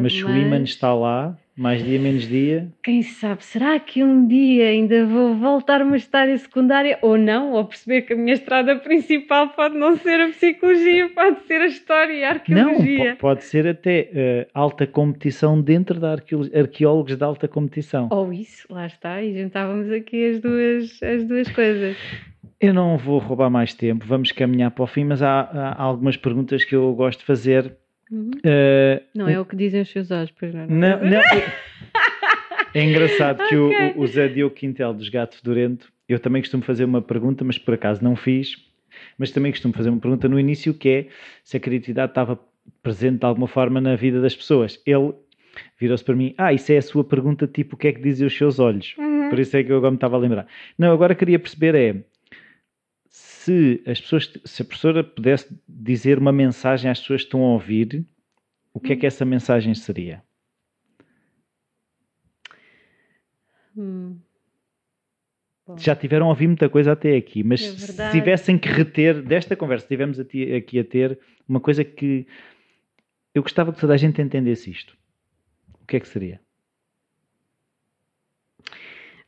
mas, mas o imã está lá mais dia, menos dia. Quem sabe, será que um dia ainda vou voltar uma história secundária ou não? Ou perceber que a minha estrada principal pode não ser a psicologia, pode ser a história e a arqueologia. Não, pode ser até uh, alta competição dentro da arqueólogos de alta competição. Ou isso, lá está, e juntávamos aqui as duas, as duas coisas. Eu não vou roubar mais tempo, vamos caminhar para o fim, mas há, há algumas perguntas que eu gosto de fazer Uhum. Uh, não é o que dizem os seus olhos, pois não. Não, não, [LAUGHS] é engraçado okay. que o, o Zé Diogo Quintel dos Gato Fedorento, eu também costumo fazer uma pergunta, mas por acaso não fiz, mas também costumo fazer uma pergunta no início que é se a criatividade estava presente de alguma forma na vida das pessoas. Ele virou-se para mim, ah, isso é a sua pergunta, tipo, o que é que dizem os seus olhos? Uhum. Por isso é que eu agora me estava a lembrar. Não, agora queria perceber é, se as pessoas, se a professora pudesse dizer uma mensagem às pessoas que estão a ouvir, o que é que hum. essa mensagem seria? Hum. Já tiveram a ouvir muita coisa até aqui, mas é se tivessem que reter desta conversa, tivemos aqui a ter uma coisa que eu gostava que toda a gente entendesse isto. O que é que seria?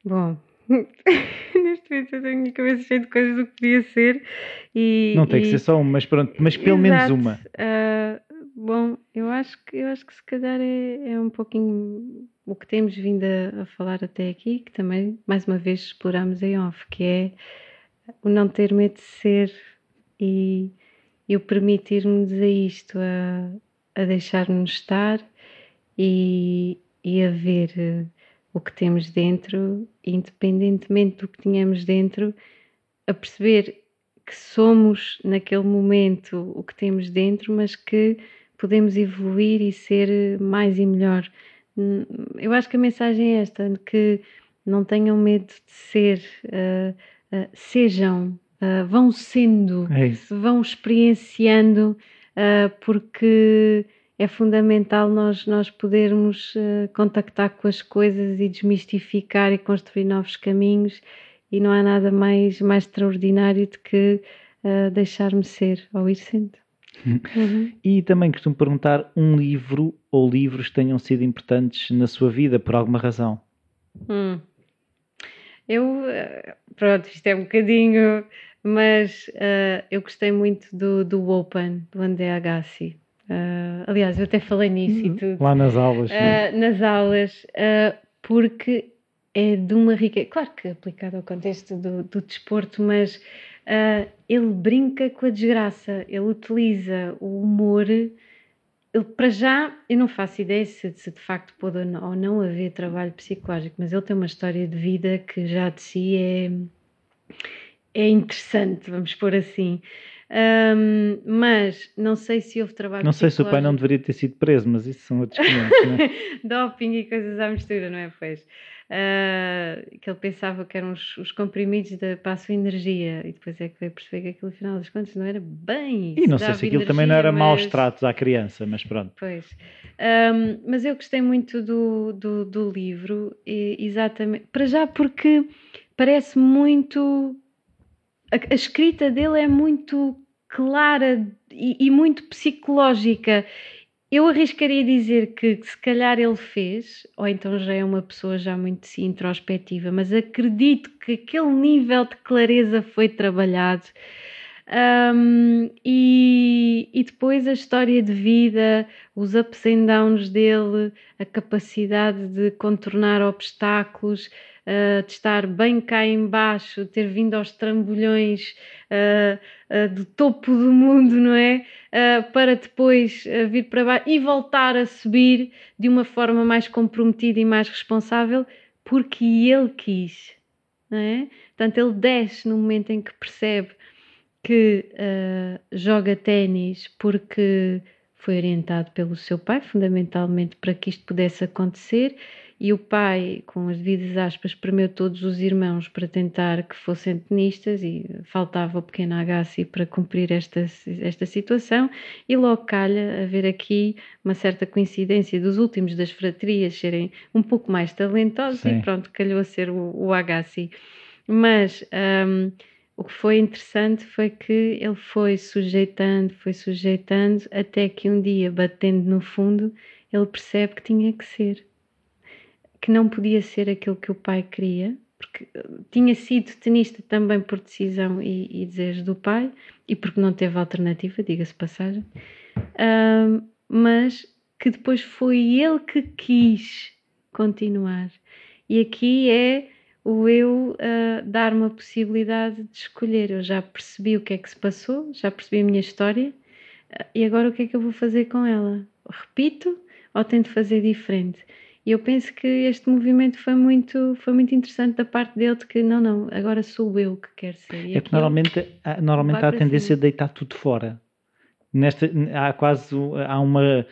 Bom, [LAUGHS] eu tenho a minha cabeça cheia de coisas do que podia ser. E, não tem e... que ser só uma, mas pronto, mas pelo Exato. menos uma. Uh, bom, eu acho que eu acho que se calhar é, é um pouquinho o que temos vindo a, a, falar até aqui, que também mais uma vez exploramos em off, que é o não ter medo de ser e, e o permitir-nos a isto, a, a deixar-nos estar e, e a ver o que temos dentro, independentemente do que tenhamos dentro, a perceber que somos naquele momento o que temos dentro, mas que podemos evoluir e ser mais e melhor. Eu acho que a mensagem é esta: que não tenham medo de ser, uh, uh, sejam, uh, vão sendo, é vão experienciando, porque é fundamental nós, nós podermos uh, contactar com as coisas e desmistificar e construir novos caminhos e não há nada mais, mais extraordinário do que uh, deixar-me ser ou ir sendo. [LAUGHS] Uhum. E também costumo perguntar um livro ou livros que tenham sido importantes na sua vida por alguma razão. Hum. Eu, eh, pronto, isto é um bocadinho, mas uh, eu gostei muito do, do Open, do André Agassi. Uh, aliás, eu até falei nisso e uhum. tudo. Lá nas aulas. Uh, nas aulas, uh, porque é de uma riqueza. Claro que aplicado ao contexto do, do desporto, mas ele brinca com a desgraça, ele utiliza o humor. Ele, para já, eu não faço ideia se, se de facto pode ou não, ou não haver trabalho psicológico, mas ele tem uma história de vida que já de si é, é interessante, vamos pôr assim. Um, mas não sei se houve trabalho. Não sei se o pai não deveria ter sido preso, mas isso são outros [LAUGHS] 500, não é? Doping e coisas à mistura, não é? Pois. Uh, que ele pensava que eram os, os comprimidos para a sua energia e depois é que veio perceber que aquilo, afinal das contas, não era bem isso. E não sei se aquilo energia, também não era mas... maus tratos à criança, mas pronto. Pois. Um, mas eu gostei muito do, do, do livro, e, exatamente. Para já, porque parece muito a, a, escrita dele é muito clara e, e, muito psicológica. Eu arriscaria dizer que, se calhar ele fez, ou então já é uma pessoa já muito sim, introspectiva, mas acredito que aquele nível de clareza foi trabalhado. Um, e, e, depois a história de vida, os ups and downs dele, a capacidade de contornar obstáculos, uh, de estar bem cá embaixo, ter vindo aos trambolhões uh, uh, do topo do mundo, não é? para depois vir para baixo e voltar a subir de uma forma mais comprometida e mais responsável, porque ele quis, não é? Portanto, ele desce no momento em que percebe que joga ténis porque foi orientado pelo seu pai, fundamentalmente para que isto pudesse acontecer e o pai, com as devidas aspas, espremeu todos os irmãos para tentar que fossem tenistas e faltava o pequeno Agassi para cumprir esta, esta situação e logo calha haver aqui uma certa coincidência dos últimos das fraterias serem um pouco mais talentosos Sim. e pronto, calhou a ser o, o Agassi. Mas um, o que foi interessante foi que ele foi sujeitando, foi sujeitando, até que um dia, batendo no fundo, ele percebe que tinha que ser que não podia ser aquilo que o pai queria, porque eh, tinha sido tenista também por decisão e, e desejo do pai, e porque não teve alternativa, diga-se passagem, uh, mas que depois foi ele que quis continuar. E aqui é o eu uh, dar uma possibilidade de escolher. Eu já percebi o que é que se passou, já percebi a minha história, uh, e agora o que é que eu vou fazer com ela? Repito ou tento fazer diferente? E eu penso que este movimento foi muito, foi muito interessante da parte dele, de que não, não, agora sou eu que quero ser. E é que normalmente, há, normalmente há a tendência cima. de deitar tudo fora. Nesta, há quase há uma.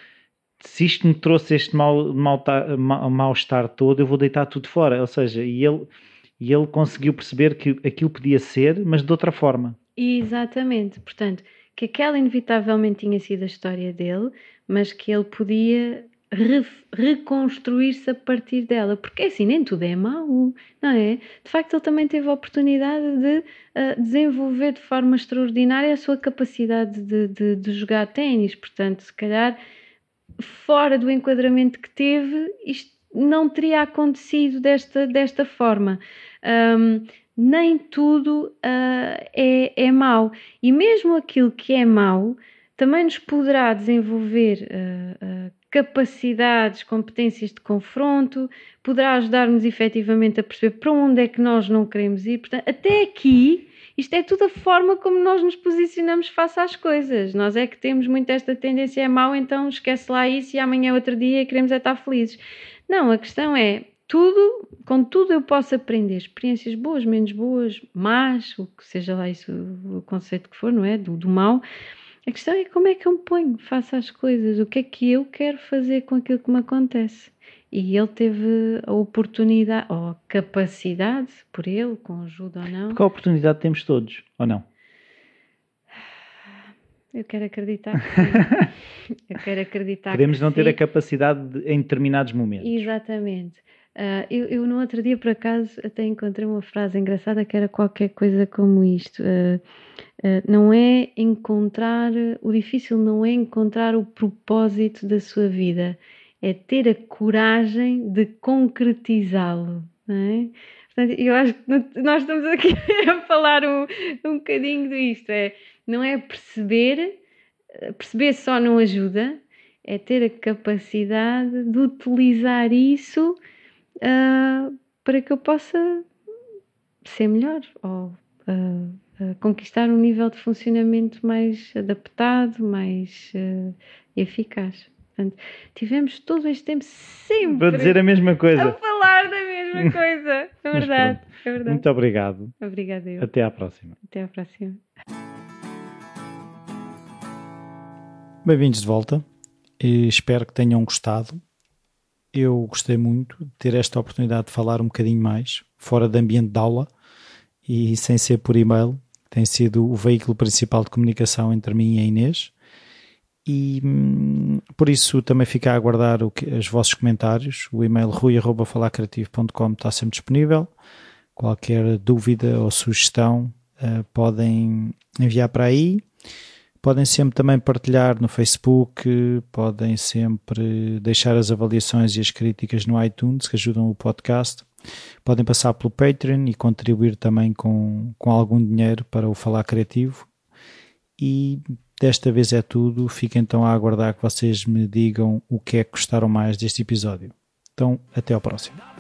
Se isto me trouxe este mal-estar mal, mal todo, eu vou deitar tudo fora. Ou seja, e ele, e ele conseguiu perceber que aquilo podia ser, mas de outra forma. Exatamente. Portanto, que aquela inevitavelmente tinha sido a história dele, mas que ele podia re, reconstruir-se a partir dela, porque é assim, nem tudo é mau, não é? De facto, ele também teve a oportunidade de uh, desenvolver de forma extraordinária a sua capacidade de, de, de jogar ténis, portanto, se calhar fora do enquadramento que teve, isto não teria acontecido desta, desta forma. Um, nem tudo uh, é, é mau. E mesmo aquilo que é mau também nos poderá desenvolver uh, uh, capacidades, competências de confronto, poderá ajudar-nos efetivamente a perceber para onde é que nós não queremos ir. Portanto, até aqui, isto é tudo a forma como nós nos posicionamos face às coisas. Nós é que temos muito esta tendência, é mau, então esquece lá isso e amanhã é outro dia e queremos é estar felizes. Não, a questão é, tudo, com tudo eu posso aprender, experiências boas, menos boas, más, o que seja lá isso, o conceito que for, não é? Do, do mal a questão é como é que eu me ponho, faço as coisas, o que é que eu quero fazer com aquilo que me acontece. e ele teve a oportunidade, ou a capacidade, por ele, com ajuda ou não. Porque a oportunidade temos todos, ou não? Eu quero acreditar. [LAUGHS] eu quero acreditar. Podemos não sim. ter a capacidade de, em determinados momentos. Exatamente. Uh, eu, eu, no outro dia, por acaso, até encontrei uma frase engraçada que era qualquer coisa como isto. Uh, uh, não é encontrar, o difícil não é encontrar o propósito da sua vida, é ter a coragem de concretizá-lo. É? Portanto, eu acho que nós estamos aqui [LAUGHS] a falar um, um bocadinho disto. É, não é perceber, perceber só não ajuda, é ter a capacidade de utilizar isso uh, para que eu possa ser melhor ou uh, uh, conquistar um nível de funcionamento mais adaptado, mais eficaz. Portanto, tivemos todo este tempo sempre para dizer a mesma coisa, a falar da mesma [LAUGHS] coisa. É verdade, é verdade. Muito obrigado. Obrigada. Até à próxima. Até à próxima. Bem-vindos de volta. E espero que tenham gostado. Eu gostei muito de ter esta oportunidade de falar um bocadinho mais, fora do ambiente de aula e sem ser por e-mail. Tem sido o veículo principal de comunicação entre mim e a Inês. E hum, por isso também fica a aguardar o que, os vossos comentários. O e-mail rui.falacreativo.com está sempre disponível. Qualquer dúvida ou sugestão uh, podem enviar para aí. Podem sempre também partilhar no Facebook, podem sempre deixar as avaliações e as críticas no iTunes que ajudam o podcast. Podem passar pelo Patreon e contribuir também com, com algum dinheiro para o Falar Criativo. E desta vez é tudo. Fico então a aguardar que vocês me digam o que é que gostaram mais deste episódio. Então, até ao próximo.